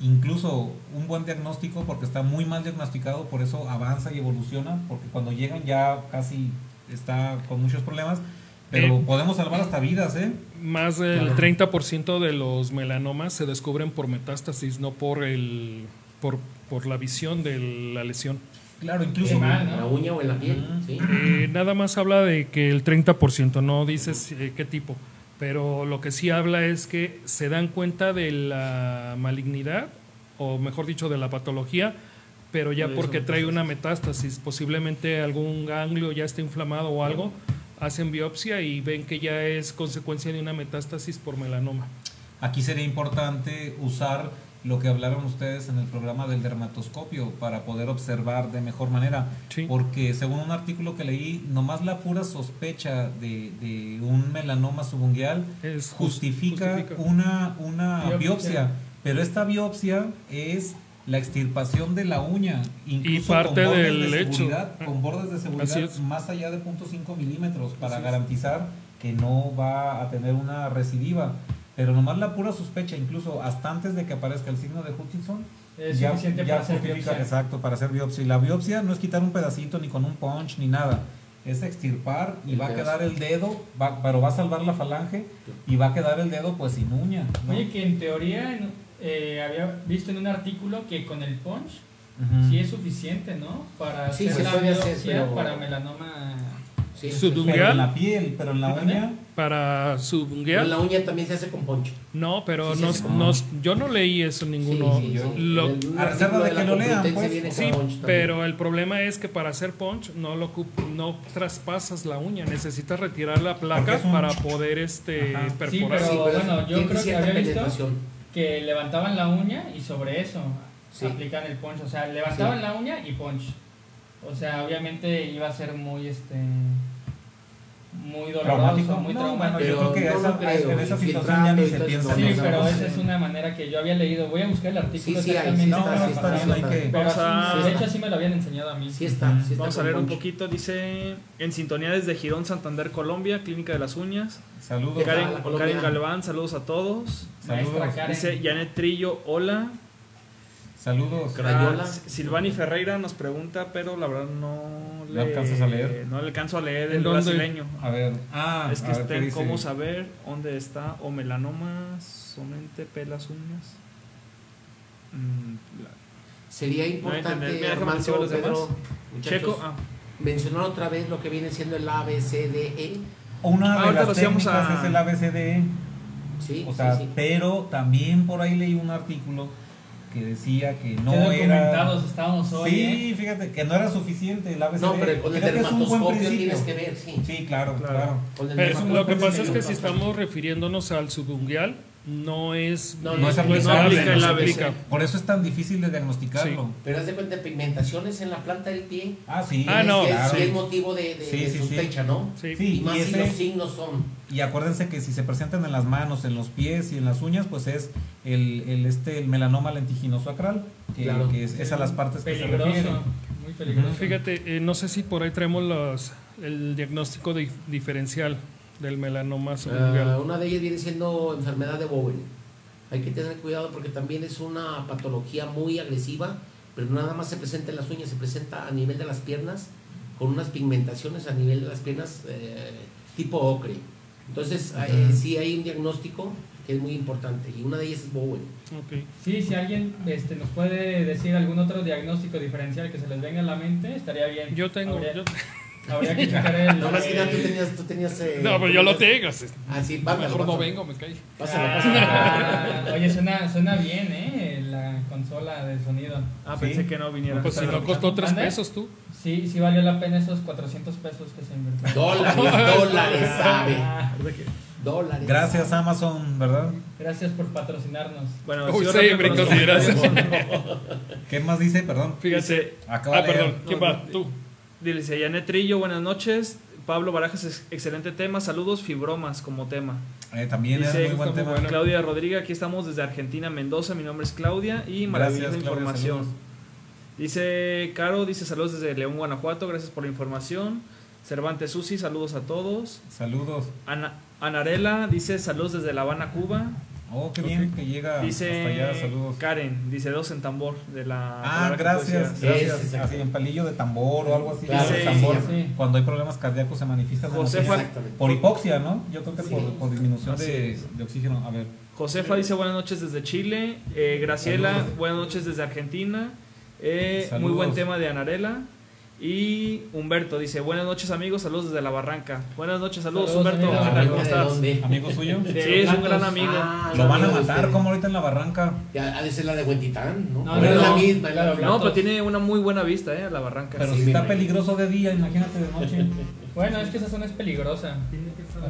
[SPEAKER 1] incluso un buen diagnóstico, porque está muy mal diagnosticado, por eso avanza y evoluciona, porque cuando llegan ya casi está con muchos problemas, pero
[SPEAKER 5] Eh,
[SPEAKER 1] podemos salvar hasta vidas, ¿eh?
[SPEAKER 5] Más del
[SPEAKER 1] Claro.
[SPEAKER 5] 30% de los melanomas se descubren por metástasis, no por el por, por la visión de la lesión.
[SPEAKER 1] Claro, incluso...
[SPEAKER 3] mal,
[SPEAKER 4] en la uña o en la piel. ¿sí?
[SPEAKER 5] Eh, nada más habla de que el 30%, no dices eh, qué tipo, pero lo que sí habla es que se dan cuenta de la malignidad, o mejor dicho, de la patología, pero ya porque trae una metástasis, posiblemente algún ganglio ya esté inflamado o algo, hacen biopsia y ven que ya es consecuencia de una metástasis por melanoma.
[SPEAKER 1] Aquí sería importante usar lo que hablaron ustedes en el programa del dermatoscopio para poder observar de mejor manera.
[SPEAKER 5] Sí.
[SPEAKER 1] Porque según un artículo que leí, nomás la pura sospecha de, de un melanoma
[SPEAKER 5] jus-
[SPEAKER 1] justifica,
[SPEAKER 5] justifica.
[SPEAKER 1] una, una
[SPEAKER 3] Biopsia.
[SPEAKER 1] biopsia. Pero esta biopsia es la extirpación de la uña, incluso
[SPEAKER 5] parte
[SPEAKER 1] con bordes
[SPEAKER 5] del
[SPEAKER 1] de
[SPEAKER 5] hecho.
[SPEAKER 1] seguridad, con bordes de seguridad más allá de 0.5 milímetros para
[SPEAKER 5] Así es.
[SPEAKER 1] garantizar que no va a tener una recidiva. Pero nomás la pura sospecha, incluso hasta antes de que aparezca el signo de Hutchinson,
[SPEAKER 3] Es
[SPEAKER 1] ya,
[SPEAKER 3] suficiente
[SPEAKER 1] ya
[SPEAKER 3] para hacer
[SPEAKER 1] justifica,
[SPEAKER 3] biopsia.
[SPEAKER 1] exacto, para hacer biopsia. Y la biopsia no es quitar un pedacito ni con un punch ni nada. Es extirpar y
[SPEAKER 4] El
[SPEAKER 1] va a quedar el dedo, va, pero va a salvar la falange y va a quedar el dedo pues sin uña. ¿no?
[SPEAKER 3] Oye, que en teoría en- eh, había visto en un artículo que con el punch
[SPEAKER 1] Ujú.
[SPEAKER 3] sí es suficiente, ¿no? Para
[SPEAKER 4] Sí,
[SPEAKER 3] hacer la biopsia
[SPEAKER 4] pero-
[SPEAKER 3] para melanoma.
[SPEAKER 4] Sí,
[SPEAKER 5] Su-
[SPEAKER 1] Pero
[SPEAKER 5] ¿Subungual?
[SPEAKER 1] en la piel, pero en la uña.
[SPEAKER 5] Para
[SPEAKER 4] Pero
[SPEAKER 5] subungual.
[SPEAKER 4] la uña también se hace con poncho.
[SPEAKER 5] No, pero
[SPEAKER 4] Sí,
[SPEAKER 5] no, no- yo no leí eso en ninguno.
[SPEAKER 4] Sí, sí,
[SPEAKER 1] yo-.
[SPEAKER 5] Lo-
[SPEAKER 4] En
[SPEAKER 1] a reserva de que lo lean, pues.
[SPEAKER 5] Sí, pero el problema es que para hacer punch no lo no traspasas la uña, necesitas retirar la placa para poder este
[SPEAKER 1] Ajá.
[SPEAKER 5] Perforar.
[SPEAKER 3] pero
[SPEAKER 4] Sí, pero
[SPEAKER 3] bueno, yo creo que había visto. Que levantaban la uña y sobre eso
[SPEAKER 4] Sí.
[SPEAKER 3] aplican el punch. O sea, levantaban la uña y punch. O sea, obviamente iba a ser muy, este, muy doloroso, muy
[SPEAKER 1] No,
[SPEAKER 3] traumático.
[SPEAKER 1] bueno, yo creo que
[SPEAKER 4] no
[SPEAKER 1] esa-
[SPEAKER 4] creo,
[SPEAKER 1] en esa situación ya ni se piensa
[SPEAKER 3] Sí, pero
[SPEAKER 4] no,
[SPEAKER 3] esa es una manera que yo había leído. Voy a buscar el artículo
[SPEAKER 4] Sí, sí,
[SPEAKER 3] exactamente.
[SPEAKER 1] No,
[SPEAKER 4] sí
[SPEAKER 1] está bien,
[SPEAKER 4] sí
[SPEAKER 1] hay
[SPEAKER 4] está.
[SPEAKER 1] que-
[SPEAKER 3] Pero
[SPEAKER 2] a-
[SPEAKER 3] de hecho así me lo habían enseñado a mí.
[SPEAKER 4] Sí está, sí está
[SPEAKER 2] Vamos a leer un poquito. Dice: En sintonía desde Girón, Santander, Colombia, Clínica de las Uñas.
[SPEAKER 1] Saludos.
[SPEAKER 2] Karen. Karen Galván, saludos a todos.
[SPEAKER 1] Saludos.
[SPEAKER 3] Karen.
[SPEAKER 2] Dice Janet Trillo, hola.
[SPEAKER 1] Saludos.
[SPEAKER 4] Crayola.
[SPEAKER 2] Ah, Silvani Ferreira nos pregunta, pero la verdad no
[SPEAKER 1] ¿No
[SPEAKER 2] le
[SPEAKER 1] alcanzas a leer?
[SPEAKER 2] No le alcanzo a leer
[SPEAKER 5] ¿En
[SPEAKER 2] el
[SPEAKER 5] dónde?
[SPEAKER 2] brasileño.
[SPEAKER 1] A ver. Ah,
[SPEAKER 2] es que está
[SPEAKER 1] ¿qué
[SPEAKER 2] en cómo saber dónde está o melanoma, somente pelas uñas. Mm, la-
[SPEAKER 4] Sería importante,
[SPEAKER 2] Mira,
[SPEAKER 4] Armando, Pedro,
[SPEAKER 2] demás.
[SPEAKER 4] muchachos,
[SPEAKER 2] Checo, ah,
[SPEAKER 4] mencionar otra vez lo que viene siendo el A, B, C, D, E.
[SPEAKER 1] Una de
[SPEAKER 2] Ahorita
[SPEAKER 1] las técnicas
[SPEAKER 2] a-
[SPEAKER 1] es el ABCDE.
[SPEAKER 4] Sí,
[SPEAKER 1] O sea,
[SPEAKER 4] sí, sí.
[SPEAKER 1] pero también por ahí leí un artículo que decía que no
[SPEAKER 3] Qué
[SPEAKER 1] era.
[SPEAKER 3] documentados estábamos hoy.
[SPEAKER 1] Sí,
[SPEAKER 3] ¿eh?
[SPEAKER 1] fíjate que no era suficiente el ABCDE.
[SPEAKER 4] No, pero con el
[SPEAKER 1] Creo que es un buen
[SPEAKER 4] dermatoscopio
[SPEAKER 1] principio.
[SPEAKER 4] tienes que ver, sí.
[SPEAKER 1] Sí, claro,
[SPEAKER 2] Claro.
[SPEAKER 5] Pero lo que pasa es que si estamos refiriéndonos al subungual, no es
[SPEAKER 4] No,
[SPEAKER 1] no es
[SPEAKER 5] no
[SPEAKER 1] aplicable,
[SPEAKER 5] aplica
[SPEAKER 2] no se
[SPEAKER 5] aplica.
[SPEAKER 1] Por eso es tan difícil de diagnosticarlo.
[SPEAKER 4] Pero haz de cuenta, pigmentaciones en la planta del pie.
[SPEAKER 1] Ah, sí.
[SPEAKER 5] Ah, no,
[SPEAKER 4] es,
[SPEAKER 1] claro.
[SPEAKER 4] sí es motivo de, de-
[SPEAKER 1] Sí,
[SPEAKER 4] de
[SPEAKER 1] sí, sí.
[SPEAKER 4] sospecha, ¿no?
[SPEAKER 5] Sí.
[SPEAKER 1] Sí,
[SPEAKER 4] Y más
[SPEAKER 1] y
[SPEAKER 4] si
[SPEAKER 1] ese-
[SPEAKER 4] los signos son.
[SPEAKER 1] Y acuérdense que si se presentan en las manos, en los pies y en las uñas, pues es el, el, este, el melanoma lentiginoso acral, que,
[SPEAKER 4] Claro.
[SPEAKER 1] que es, es a las partes que se
[SPEAKER 3] Peligroso,
[SPEAKER 1] refiere.
[SPEAKER 3] muy peligroso.
[SPEAKER 5] Fíjate, eh, no sé si por ahí traemos los, el diagnóstico di- diferencial del melanoma
[SPEAKER 4] Ah,
[SPEAKER 5] subungual.
[SPEAKER 4] una de ellas viene siendo enfermedad de Bowen. Hay que tener cuidado porque también es una patología muy agresiva, pero nada más se presenta en las uñas, se presenta a nivel de las piernas, con unas pigmentaciones a nivel de las piernas eh, tipo ocre. Entonces, eh,
[SPEAKER 1] Ujú.
[SPEAKER 4] sí hay un diagnóstico que es muy importante y una de ellas es Bowen.
[SPEAKER 5] Ok.
[SPEAKER 3] Sí, si alguien este, nos puede decir algún otro diagnóstico diferencial que se les venga a la mente, estaría bien.
[SPEAKER 5] Yo tengo.
[SPEAKER 3] Habría,
[SPEAKER 5] yo-
[SPEAKER 3] habría que checar el.
[SPEAKER 4] No más que nada, tú tenías... Tú tenías eh,
[SPEAKER 5] no, pero yo lo tengo. así,
[SPEAKER 4] Ah, sí, pásalo,
[SPEAKER 5] Mejor no
[SPEAKER 4] pásalo.
[SPEAKER 5] vengo, me cae.
[SPEAKER 4] Pásalo, pásalo.
[SPEAKER 3] Ah, oye, suena, suena bien, ¿eh? La consola de sonido.
[SPEAKER 2] ah,
[SPEAKER 1] Sí.
[SPEAKER 2] pensé que no viniera.
[SPEAKER 5] Pues si no costó tres pesos tú.
[SPEAKER 3] Sí, sí valió la pena esos 400 pesos que se invirtieron.
[SPEAKER 4] Dólares, dólares, sabe.
[SPEAKER 3] Ah,
[SPEAKER 4] Dólares.
[SPEAKER 1] Gracias Amazon, ¿verdad?
[SPEAKER 3] Gracias por patrocinarnos.
[SPEAKER 2] Bueno,
[SPEAKER 5] Uy, sí,
[SPEAKER 2] comentarios.
[SPEAKER 1] ¿Qué más dice? Perdón.
[SPEAKER 5] Fíjate.
[SPEAKER 1] Acaba
[SPEAKER 5] Ah, perdón. ¿Quién va? Tú.
[SPEAKER 2] Dice Janet Trillo, buenas noches. Pablo Barajas, ex- excelente tema. Saludos, fibromas como tema.
[SPEAKER 1] Eh, también
[SPEAKER 2] Dice,
[SPEAKER 1] es muy buen
[SPEAKER 5] está muy
[SPEAKER 1] tema.
[SPEAKER 5] bueno.
[SPEAKER 2] Claudia Rodríguez, aquí estamos desde Argentina, Mendoza. Mi nombre es Claudia y maravillosa
[SPEAKER 1] Gracias,
[SPEAKER 2] información. Dice Caro, dice saludos desde León, Guanajuato. Gracias por la información. Cervantes Susi, saludos a todos.
[SPEAKER 1] Saludos.
[SPEAKER 2] Ana, Anarela dice saludos desde La Habana, Cuba.
[SPEAKER 1] Oh, qué bien que llega
[SPEAKER 2] Dice
[SPEAKER 1] hasta allá. Saludos.
[SPEAKER 2] Karen, dice dos en tambor de la.
[SPEAKER 1] Ah, gracias. Gracias.
[SPEAKER 4] Sí, sí,
[SPEAKER 1] Así en palillo de tambor o algo así.
[SPEAKER 4] Claro,
[SPEAKER 1] de
[SPEAKER 2] sí,
[SPEAKER 1] tambor.
[SPEAKER 3] sí, sí.
[SPEAKER 1] Cuando hay problemas cardíacos se manifiestan. en
[SPEAKER 2] Josefa-.
[SPEAKER 1] Por hipoxia, ¿no? Yo creo que
[SPEAKER 4] Sí.
[SPEAKER 1] por, por disminución de, de oxígeno. A ver.
[SPEAKER 2] Josefa dice buenas noches desde Chile. Eh, Graciela,
[SPEAKER 1] Saludos.
[SPEAKER 2] buenas noches desde Argentina. Eh, muy buen tema de Anarela. Y Humberto dice buenas noches amigos, saludos desde la barranca. Buenas noches, saludos,
[SPEAKER 3] Saludos,
[SPEAKER 2] Humberto.
[SPEAKER 3] amigo.
[SPEAKER 2] ¿Cómo
[SPEAKER 4] ¿De
[SPEAKER 2] estás?
[SPEAKER 4] dónde?
[SPEAKER 1] Amigo suyo.
[SPEAKER 2] Sí, es un gran amigo.
[SPEAKER 4] Ah,
[SPEAKER 1] Lo van a matar como ahorita en la barranca.
[SPEAKER 4] Ya, ha de ser la de Huentitán, ¿no?
[SPEAKER 3] No,
[SPEAKER 4] Pero
[SPEAKER 2] no,
[SPEAKER 4] es la misma, la.
[SPEAKER 2] No, pero tiene una muy buena vista, eh, la barranca.
[SPEAKER 1] Pero
[SPEAKER 4] Sí,
[SPEAKER 1] si está
[SPEAKER 4] imagino.
[SPEAKER 1] peligroso de día, imagínate de noche.
[SPEAKER 3] Bueno, es que esa zona es peligrosa.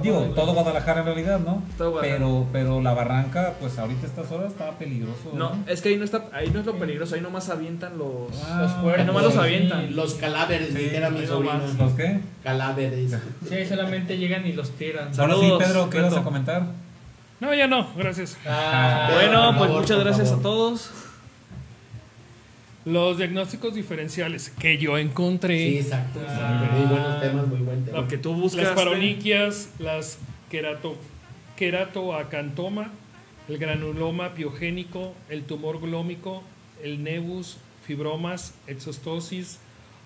[SPEAKER 1] Digo, todo Guadalajara en realidad, ¿no?
[SPEAKER 2] Todo Guadalajara.
[SPEAKER 1] Pero, pero la barranca, pues ahorita a estas horas está peligroso.
[SPEAKER 2] No, es que ahí no está, ahí no es lo peligroso, ahí nomás avientan los.
[SPEAKER 1] Ah,
[SPEAKER 3] Los cuerpos.
[SPEAKER 2] Ahí nomás los
[SPEAKER 3] sí.
[SPEAKER 2] avientan.
[SPEAKER 4] Los cadáveres,
[SPEAKER 2] Sí,
[SPEAKER 4] dijera mi sobrino.
[SPEAKER 1] ¿Los qué?
[SPEAKER 4] Cadáveres.
[SPEAKER 3] Sí, ahí solamente llegan y los tiran.
[SPEAKER 1] Ahora sí,
[SPEAKER 2] Saludos,
[SPEAKER 1] Pedro, ¿qué ibas
[SPEAKER 2] Beto.
[SPEAKER 1] a comentar?
[SPEAKER 5] No, ya no, gracias.
[SPEAKER 3] Ah,
[SPEAKER 2] Bueno, pues
[SPEAKER 4] favor,
[SPEAKER 2] muchas gracias
[SPEAKER 4] favor.
[SPEAKER 2] a todos.
[SPEAKER 5] Los diagnósticos diferenciales que yo encontré.
[SPEAKER 4] Sí, exacto.
[SPEAKER 3] Ah.
[SPEAKER 4] exacto. Muy buenos temas, muy buen tema.
[SPEAKER 2] Lo que tú buscas.
[SPEAKER 5] Las paroniquias, las querato, queratoacantoma, el granuloma piogénico, el tumor glómico, el nebus, fibromas, exostosis,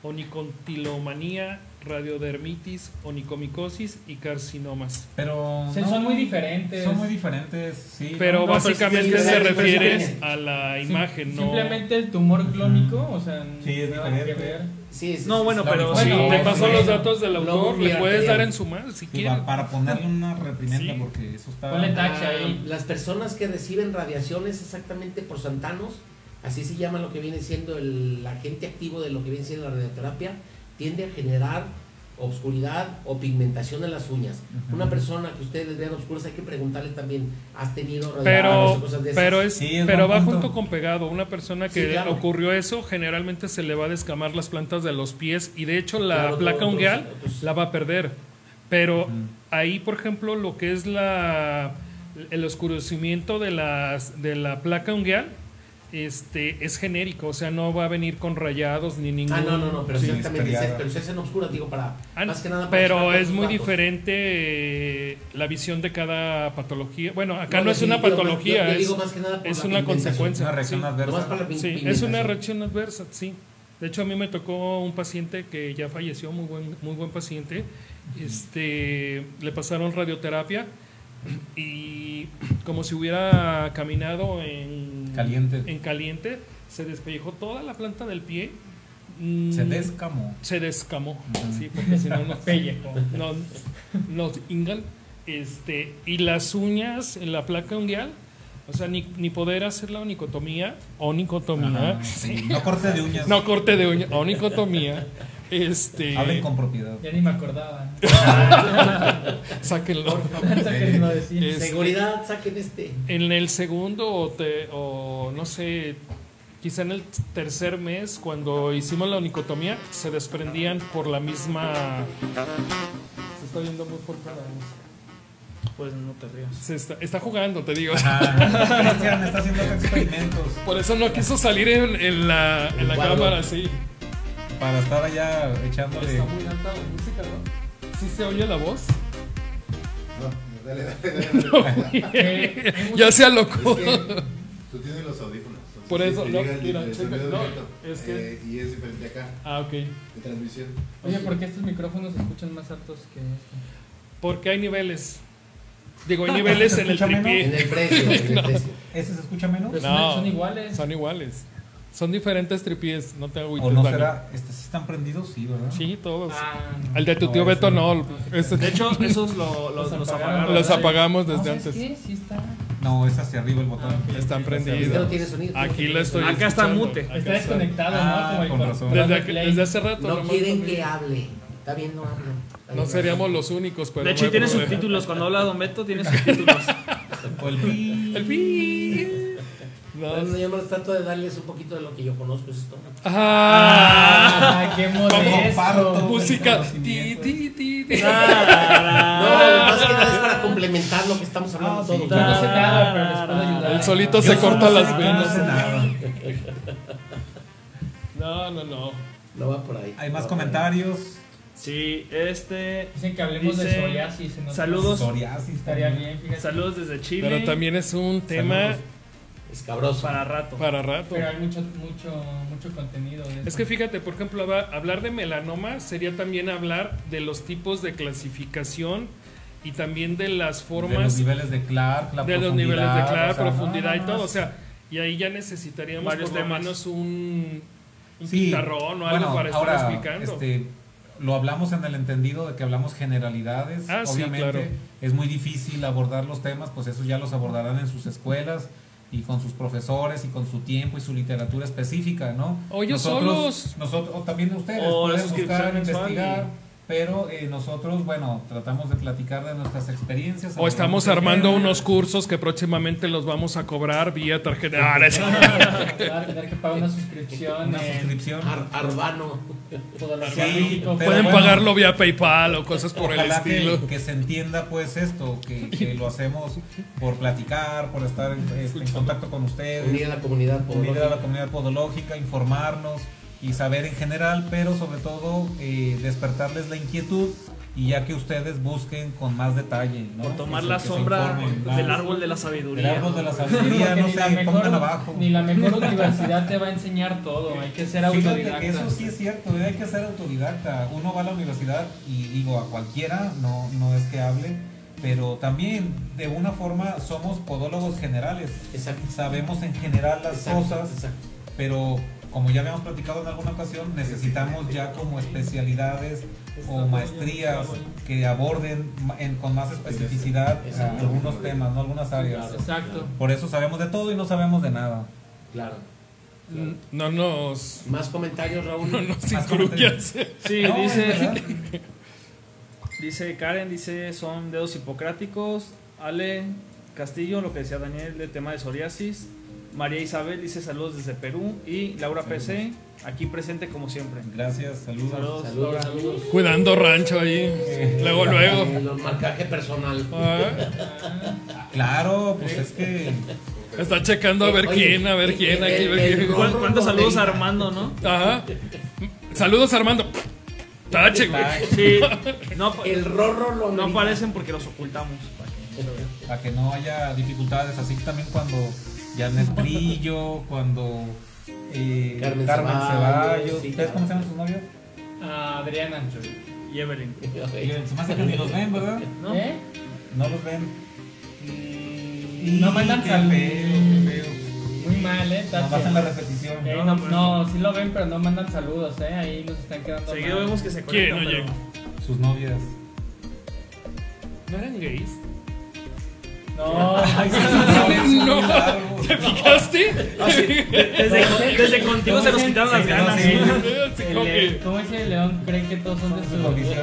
[SPEAKER 5] onicontilomanía, radiodermitis, onicomicosis y carcinomas.
[SPEAKER 1] Pero. No,
[SPEAKER 3] son muy diferentes.
[SPEAKER 1] Son muy diferentes, sí.
[SPEAKER 5] Pero
[SPEAKER 1] no,
[SPEAKER 2] no, pero
[SPEAKER 5] básicamente
[SPEAKER 4] sí, sí,
[SPEAKER 5] se
[SPEAKER 4] sí,
[SPEAKER 5] refiere a la
[SPEAKER 3] Sim-
[SPEAKER 5] imagen, no.
[SPEAKER 3] Simplemente el tumor glómico, o sea,
[SPEAKER 1] Sí, es diferente.
[SPEAKER 3] que ver.
[SPEAKER 4] Sí, sí,
[SPEAKER 2] No, bueno, pero
[SPEAKER 1] bueno,
[SPEAKER 5] Te paso los datos del autor, le puedes dar en su mano si quieres.
[SPEAKER 1] para ponerle una reprimenda,
[SPEAKER 5] Sí.
[SPEAKER 1] porque eso está.
[SPEAKER 3] Ponle
[SPEAKER 4] Ah,
[SPEAKER 3] ahí.
[SPEAKER 4] Las personas que reciben radiaciones exactamente por santanos, así se llama lo que viene siendo el agente activo de lo que viene siendo la radioterapia, tiende a generar obscuridad o pigmentación en las uñas. Una persona que ustedes vean oscuras hay que preguntarle también, ¿has tenido
[SPEAKER 5] Pero,
[SPEAKER 4] o cosas de esas?
[SPEAKER 5] pero es,
[SPEAKER 1] Sí, es
[SPEAKER 5] pero va
[SPEAKER 1] punto.
[SPEAKER 5] junto con pegado. Una persona que
[SPEAKER 4] Sí, claro.
[SPEAKER 5] ocurrió eso, generalmente se le va a descamar las plantas de los pies y de hecho la
[SPEAKER 4] Claro,
[SPEAKER 5] placa ungueal la va a perder. Pero ahí, por ejemplo, lo que es la el oscurecimiento de las de la placa ungueal este es genérico, o sea, no va a venir con rayados ni ningún
[SPEAKER 4] Ah, no, no, no, pero
[SPEAKER 1] Sí,
[SPEAKER 4] exactamente,
[SPEAKER 1] estrellada.
[SPEAKER 4] pero se hacen oscuras, digo, para,
[SPEAKER 5] Ah,
[SPEAKER 4] más que nada para
[SPEAKER 5] pero es muy
[SPEAKER 4] datos.
[SPEAKER 5] diferente eh, la visión de cada patología. Bueno, acá no,
[SPEAKER 4] No,
[SPEAKER 5] es una
[SPEAKER 4] definitivamente,
[SPEAKER 5] patología,
[SPEAKER 4] yo- yo
[SPEAKER 5] es,
[SPEAKER 4] digo más que nada por
[SPEAKER 5] es
[SPEAKER 4] la
[SPEAKER 5] una consecuencia.
[SPEAKER 1] Una reacción
[SPEAKER 5] sí.
[SPEAKER 1] adversa.
[SPEAKER 4] Para la
[SPEAKER 5] Sí, es una reacción adversa, sí. De hecho, a mí me tocó un paciente que ya falleció, muy buen, muy buen paciente. Este, le pasaron radioterapia y como si hubiera caminado en
[SPEAKER 1] Caliente.
[SPEAKER 5] en caliente, se despellejó toda la planta del pie. Mm,
[SPEAKER 1] Se descamó.
[SPEAKER 5] se descamó,
[SPEAKER 1] Ujú.
[SPEAKER 5] sí, porque si no nos
[SPEAKER 3] Pellejo.
[SPEAKER 5] nos, nos ingan. Este, y las uñas en la placa ungueal, o sea, ni, ni poder hacer la onicotomía, onicotomía,
[SPEAKER 1] Ajá,
[SPEAKER 5] sí.
[SPEAKER 1] sí. No corte de uñas.
[SPEAKER 5] no corte de uña, onicotomía, este,
[SPEAKER 1] Hablen con propiedad.
[SPEAKER 3] Ya ni me acordaba.
[SPEAKER 5] sáquenlo.
[SPEAKER 3] Hasta que no decía.
[SPEAKER 5] Es-
[SPEAKER 4] Seguridad, saquen este.
[SPEAKER 5] En el segundo o, te- o no sé, quizá en el tercer mes, cuando hicimos la onicotomía, se desprendían por la misma... Se está viendo muy fuerte.
[SPEAKER 2] Pues no te rías.
[SPEAKER 5] Se está, está jugando, te digo.
[SPEAKER 1] Cristian está haciendo experimentos
[SPEAKER 5] Por eso no quiso salir en, en la, en la cámara, sí.
[SPEAKER 1] Para estar allá echándole.
[SPEAKER 5] Está muy alta la música, ¿no? ¿Sí se oye la voz?
[SPEAKER 6] No, dale, dale, dale.
[SPEAKER 5] Ya
[SPEAKER 3] muchos-
[SPEAKER 5] se alocó.
[SPEAKER 6] Es que tú tienes los audífonos.
[SPEAKER 5] Por eso, no, mira, checa, es que-
[SPEAKER 6] eh, y es diferente acá,
[SPEAKER 5] Ah, ok.
[SPEAKER 6] de transmisión.
[SPEAKER 3] Oye, ¿por qué estos micrófonos se escuchan más altos que este?
[SPEAKER 5] Porque hay niveles. Digo, hay niveles en el?
[SPEAKER 4] En
[SPEAKER 5] tripié.
[SPEAKER 4] el precio, en el
[SPEAKER 5] No.
[SPEAKER 4] precio.
[SPEAKER 1] ¿Ese se escucha menos?
[SPEAKER 3] Pues
[SPEAKER 5] No.
[SPEAKER 3] son, son iguales.
[SPEAKER 5] Son iguales. Son diferentes tripiés, no te agüites.
[SPEAKER 1] ¿O no
[SPEAKER 5] Dani.
[SPEAKER 1] será? Este, ¿sí ¿Están prendidos? Sí, ¿verdad?
[SPEAKER 5] Sí, todos.
[SPEAKER 3] Ah,
[SPEAKER 5] Al de tu
[SPEAKER 1] No,
[SPEAKER 5] tío Beto
[SPEAKER 1] no.
[SPEAKER 5] no. Este-
[SPEAKER 2] De hecho, esos lo- los,
[SPEAKER 3] Los
[SPEAKER 2] los
[SPEAKER 3] apagaron.
[SPEAKER 2] apagaron.
[SPEAKER 5] los
[SPEAKER 2] ¿verdad?
[SPEAKER 5] apagamos desde
[SPEAKER 3] ¿sabes
[SPEAKER 5] antes.
[SPEAKER 3] qué? Sí está.
[SPEAKER 1] No, es hacia arriba el botón.
[SPEAKER 3] Ah, ok.
[SPEAKER 5] Están prendidos.
[SPEAKER 4] Este
[SPEAKER 1] arriba.
[SPEAKER 4] no tiene sonido.
[SPEAKER 5] Aquí la estoy
[SPEAKER 2] Acá está mute.
[SPEAKER 5] Acá
[SPEAKER 3] Está desconectado,
[SPEAKER 1] Ah,
[SPEAKER 3] ¿no?
[SPEAKER 1] Con
[SPEAKER 3] el
[SPEAKER 1] razón.
[SPEAKER 5] Desde, aquí- hace rato.
[SPEAKER 4] No quieren que hable. Está bien, no hablo.
[SPEAKER 5] No seríamos los únicos, pero.
[SPEAKER 2] De hecho, tiene
[SPEAKER 5] problema.
[SPEAKER 2] subtítulos. Cuando habla Don Beto, tiene subtítulos.
[SPEAKER 1] El pi.
[SPEAKER 5] El pi.
[SPEAKER 4] Bueno, yo me trato de darles un poquito de lo que yo conozco. Es esto.
[SPEAKER 5] Ah,
[SPEAKER 3] Ah, qué modesto.
[SPEAKER 5] música. Ti, ti, ti, ti.
[SPEAKER 4] No, más que nada es para complementar lo que estamos hablando
[SPEAKER 1] Ah, sí.
[SPEAKER 4] todos.
[SPEAKER 3] Yo no sé nada, pero les puedo ayudar.
[SPEAKER 5] El solito
[SPEAKER 1] Yo
[SPEAKER 5] se corta las venas.
[SPEAKER 1] sé nada.
[SPEAKER 5] No, no, no.
[SPEAKER 4] No va por ahí.
[SPEAKER 1] Hay más comentarios.
[SPEAKER 2] Sí, este.
[SPEAKER 3] Dicen que hablemos de psoriasis.
[SPEAKER 2] saludos.
[SPEAKER 1] Psoriasis.
[SPEAKER 3] Estaría bien, fíjate.
[SPEAKER 2] Saludos desde Chile.
[SPEAKER 5] Pero también es un tema
[SPEAKER 1] Saludos.
[SPEAKER 4] Escabroso.
[SPEAKER 2] Para rato.
[SPEAKER 5] para rato.
[SPEAKER 3] Pero hay mucho, mucho, mucho contenido. de
[SPEAKER 5] Es que fíjate, por ejemplo, hablar de melanoma sería también hablar de los tipos de clasificación y también de las
[SPEAKER 1] De los
[SPEAKER 5] formas
[SPEAKER 1] niveles de Clark, la
[SPEAKER 5] de los niveles de
[SPEAKER 1] o sea,
[SPEAKER 5] profundidad y
[SPEAKER 1] no,
[SPEAKER 5] todo. O sea, y ahí ya necesitaríamos
[SPEAKER 2] Varios
[SPEAKER 5] por lo
[SPEAKER 2] temas.
[SPEAKER 5] menos un, un
[SPEAKER 1] Sí,
[SPEAKER 5] o algo
[SPEAKER 1] bueno,
[SPEAKER 5] para estar
[SPEAKER 1] ahora,
[SPEAKER 5] explicando.
[SPEAKER 1] Este, lo hablamos en el entendido de que hablamos generalidades.
[SPEAKER 5] Ah, sí,
[SPEAKER 1] Obviamente
[SPEAKER 5] claro.
[SPEAKER 1] es muy difícil abordar los temas, pues eso ya los abordarán en sus escuelas y con sus profesores y con su tiempo y su literatura específica, ¿no?
[SPEAKER 5] O ellos
[SPEAKER 1] nosotros,
[SPEAKER 5] solos.
[SPEAKER 1] Nosotros, o también ustedes
[SPEAKER 2] O
[SPEAKER 1] pueden buscar,
[SPEAKER 2] mensual
[SPEAKER 1] investigar. Pero eh, nosotros, bueno, tratamos de platicar de nuestras experiencias.
[SPEAKER 5] O estamos armando unos cursos que próximamente los vamos a cobrar vía tarjeta. Ah, no,
[SPEAKER 3] tener que pagar una suscripción
[SPEAKER 1] Una
[SPEAKER 3] en
[SPEAKER 1] suscripción.
[SPEAKER 4] Ar- Arbano.
[SPEAKER 1] Sí,
[SPEAKER 5] Pueden
[SPEAKER 1] bueno.
[SPEAKER 5] pagarlo vía PayPal o cosas por el
[SPEAKER 1] que,
[SPEAKER 5] estilo.
[SPEAKER 1] que se entienda pues esto, que, que lo hacemos por platicar, por estar en, en contacto con ustedes,
[SPEAKER 4] Unir a la comunidad
[SPEAKER 1] unir a la
[SPEAKER 4] podológica.
[SPEAKER 1] comunidad podológica, informarnos y saber en general, pero sobre todo eh, despertarles la inquietud y ya que ustedes busquen con más detalle, ¿no?
[SPEAKER 2] Por tomar la sombra del árbol de la
[SPEAKER 1] Del
[SPEAKER 2] sabiduría.
[SPEAKER 1] árbol de la sabiduría, no
[SPEAKER 3] ni la
[SPEAKER 1] se
[SPEAKER 3] mejor-
[SPEAKER 1] pongan abajo.
[SPEAKER 3] Ni la mejor universidad te va a enseñar todo, hay que ser
[SPEAKER 1] Fíjate
[SPEAKER 3] autodidacta.
[SPEAKER 1] que eso sí es cierto, eh, hay que ser autodidacta. Uno va a la universidad y digo a cualquiera, no, no es que hable, pero también de una forma somos podólogos generales.
[SPEAKER 4] Exacto.
[SPEAKER 1] Sabemos en general las
[SPEAKER 4] Exacto,
[SPEAKER 1] cosas,
[SPEAKER 4] exacto.
[SPEAKER 1] pero como ya habíamos platicado en alguna ocasión, necesitamos ya como especialidades o maestrías que aborden en- con más especificidad
[SPEAKER 4] Exacto.
[SPEAKER 1] algunos temas, ¿no? algunas áreas.
[SPEAKER 3] Exacto.
[SPEAKER 1] Por eso sabemos de todo y no sabemos de nada.
[SPEAKER 4] Claro.
[SPEAKER 5] No nos,
[SPEAKER 4] Más comentarios, Raúl.
[SPEAKER 5] no nos incluyas.
[SPEAKER 2] Sí,
[SPEAKER 1] No,
[SPEAKER 2] dice, dice Karen, dice son dedos hipocráticos. Ale Castillo, lo que decía Daniel del tema de psoriasis. María Isabel dice saludos desde Perú. Y Laura PC, aquí presente como siempre.
[SPEAKER 1] Gracias, saludos.
[SPEAKER 2] Saludos.
[SPEAKER 4] Saludos, saludos.
[SPEAKER 5] Cuidando rancho ahí. Luego, luego.
[SPEAKER 4] Los marcaje personal.
[SPEAKER 5] Ah,
[SPEAKER 1] Claro, pues es que
[SPEAKER 5] está checando a ver
[SPEAKER 4] Oye,
[SPEAKER 5] quién, a ver quién, aquí, a ver
[SPEAKER 4] el-
[SPEAKER 5] quién.
[SPEAKER 4] el-
[SPEAKER 2] ¿Cuán- ¿Cuántos saludos a Armando, no?
[SPEAKER 5] Ajá. Saludos, Armando. Tache, güey.
[SPEAKER 2] Sí, no,
[SPEAKER 4] El rorro lo
[SPEAKER 2] no aparecen porque los ocultamos.
[SPEAKER 1] para que no haya dificultades, así que también cuando Janet Brillo, cuando eh,
[SPEAKER 4] Carmen
[SPEAKER 1] Carmen,
[SPEAKER 4] Ceballos, sí,
[SPEAKER 1] ¿ustedes
[SPEAKER 4] claro.
[SPEAKER 1] cómo se llaman sus novios?
[SPEAKER 3] Ah, Adriana.
[SPEAKER 2] Y Evelyn.
[SPEAKER 1] Se me hace que ni los ven, ¿verdad?
[SPEAKER 2] ¿No?
[SPEAKER 3] ¿Eh?
[SPEAKER 1] No los ven.
[SPEAKER 3] Mm, No mandan
[SPEAKER 1] qué
[SPEAKER 3] saludos.
[SPEAKER 1] feo, qué feo.
[SPEAKER 3] Muy mal, ¿eh? Tache.
[SPEAKER 1] en la repetición.
[SPEAKER 3] Eh, no, no, sí lo ven, pero no mandan saludos, ¿eh? Ahí nos están quedando
[SPEAKER 2] Seguido
[SPEAKER 3] mal.
[SPEAKER 2] vemos que se
[SPEAKER 5] ¿Quién
[SPEAKER 2] conectan,
[SPEAKER 5] no
[SPEAKER 2] pero-
[SPEAKER 5] llega?
[SPEAKER 1] Sus novias.
[SPEAKER 5] ¿No eran gays?
[SPEAKER 3] No,
[SPEAKER 5] No. ¿Te fijaste?
[SPEAKER 2] Ah, sí. Desde, desde contigo se nos quitaron las
[SPEAKER 1] Sí,
[SPEAKER 2] ganas.
[SPEAKER 1] sí.
[SPEAKER 5] Así
[SPEAKER 3] el
[SPEAKER 5] que-
[SPEAKER 3] ¿Cómo dice el león? ¿Creen que todos son de su
[SPEAKER 1] condición.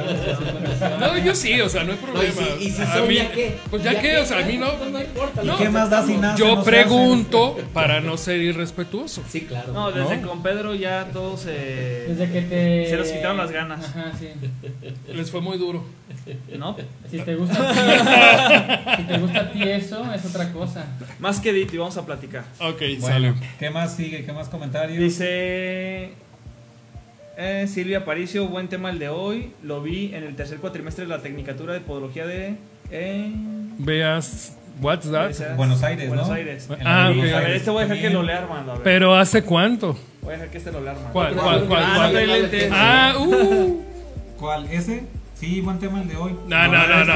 [SPEAKER 5] No, yo sí, o sea, no hay
[SPEAKER 4] No, y
[SPEAKER 5] problema.
[SPEAKER 4] si, y si
[SPEAKER 5] a
[SPEAKER 4] son,
[SPEAKER 5] mí,
[SPEAKER 4] ¿ya qué?
[SPEAKER 5] Pues ya,
[SPEAKER 4] ¿Ya
[SPEAKER 5] qué, o sea, a mí no.
[SPEAKER 4] No importa.
[SPEAKER 1] ¿Y
[SPEAKER 4] lo
[SPEAKER 1] qué más da si nace?
[SPEAKER 5] Yo
[SPEAKER 1] no
[SPEAKER 5] pregunto para no ser irrespetuoso.
[SPEAKER 4] Sí, claro.
[SPEAKER 2] No, desde
[SPEAKER 5] No.
[SPEAKER 2] con Pedro ya todos se.
[SPEAKER 3] Desde que te...
[SPEAKER 2] Se nos quitaron las ganas.
[SPEAKER 3] Ajá, sí.
[SPEAKER 5] Les fue muy duro.
[SPEAKER 2] ¿No?
[SPEAKER 3] Si te gusta a ti, si te gusta a ti eso, es otra cosa.
[SPEAKER 2] Más que Diti, vamos a platicar.
[SPEAKER 5] Ok,
[SPEAKER 1] Bueno,
[SPEAKER 5] sale.
[SPEAKER 1] ¿qué más sigue? ¿Qué más comentarios?
[SPEAKER 2] Dice eh, Silvia Paricio, buen tema el de hoy. Lo vi en el tercer cuatrimestre de la Tecnicatura de Podología de. eh,
[SPEAKER 5] Veas, what's that?
[SPEAKER 1] Buenos Aires,
[SPEAKER 2] Buenos
[SPEAKER 1] ¿no?
[SPEAKER 2] Aires.
[SPEAKER 5] Ah,
[SPEAKER 1] la
[SPEAKER 5] ok.
[SPEAKER 1] Buenos
[SPEAKER 2] A ver, este voy a dejar que lo lea Armando. A ver.
[SPEAKER 5] Pero ¿hace cuánto?
[SPEAKER 2] Voy a dejar que este lo lea Armando.
[SPEAKER 5] ¿Cuál, cuál, cuál,
[SPEAKER 2] Ah,
[SPEAKER 5] cuál?
[SPEAKER 2] lentes.
[SPEAKER 5] Ah, uh.
[SPEAKER 1] ¿Cuál? ¿Ese? Sí, buen tema el de hoy.
[SPEAKER 5] No, no, no, no.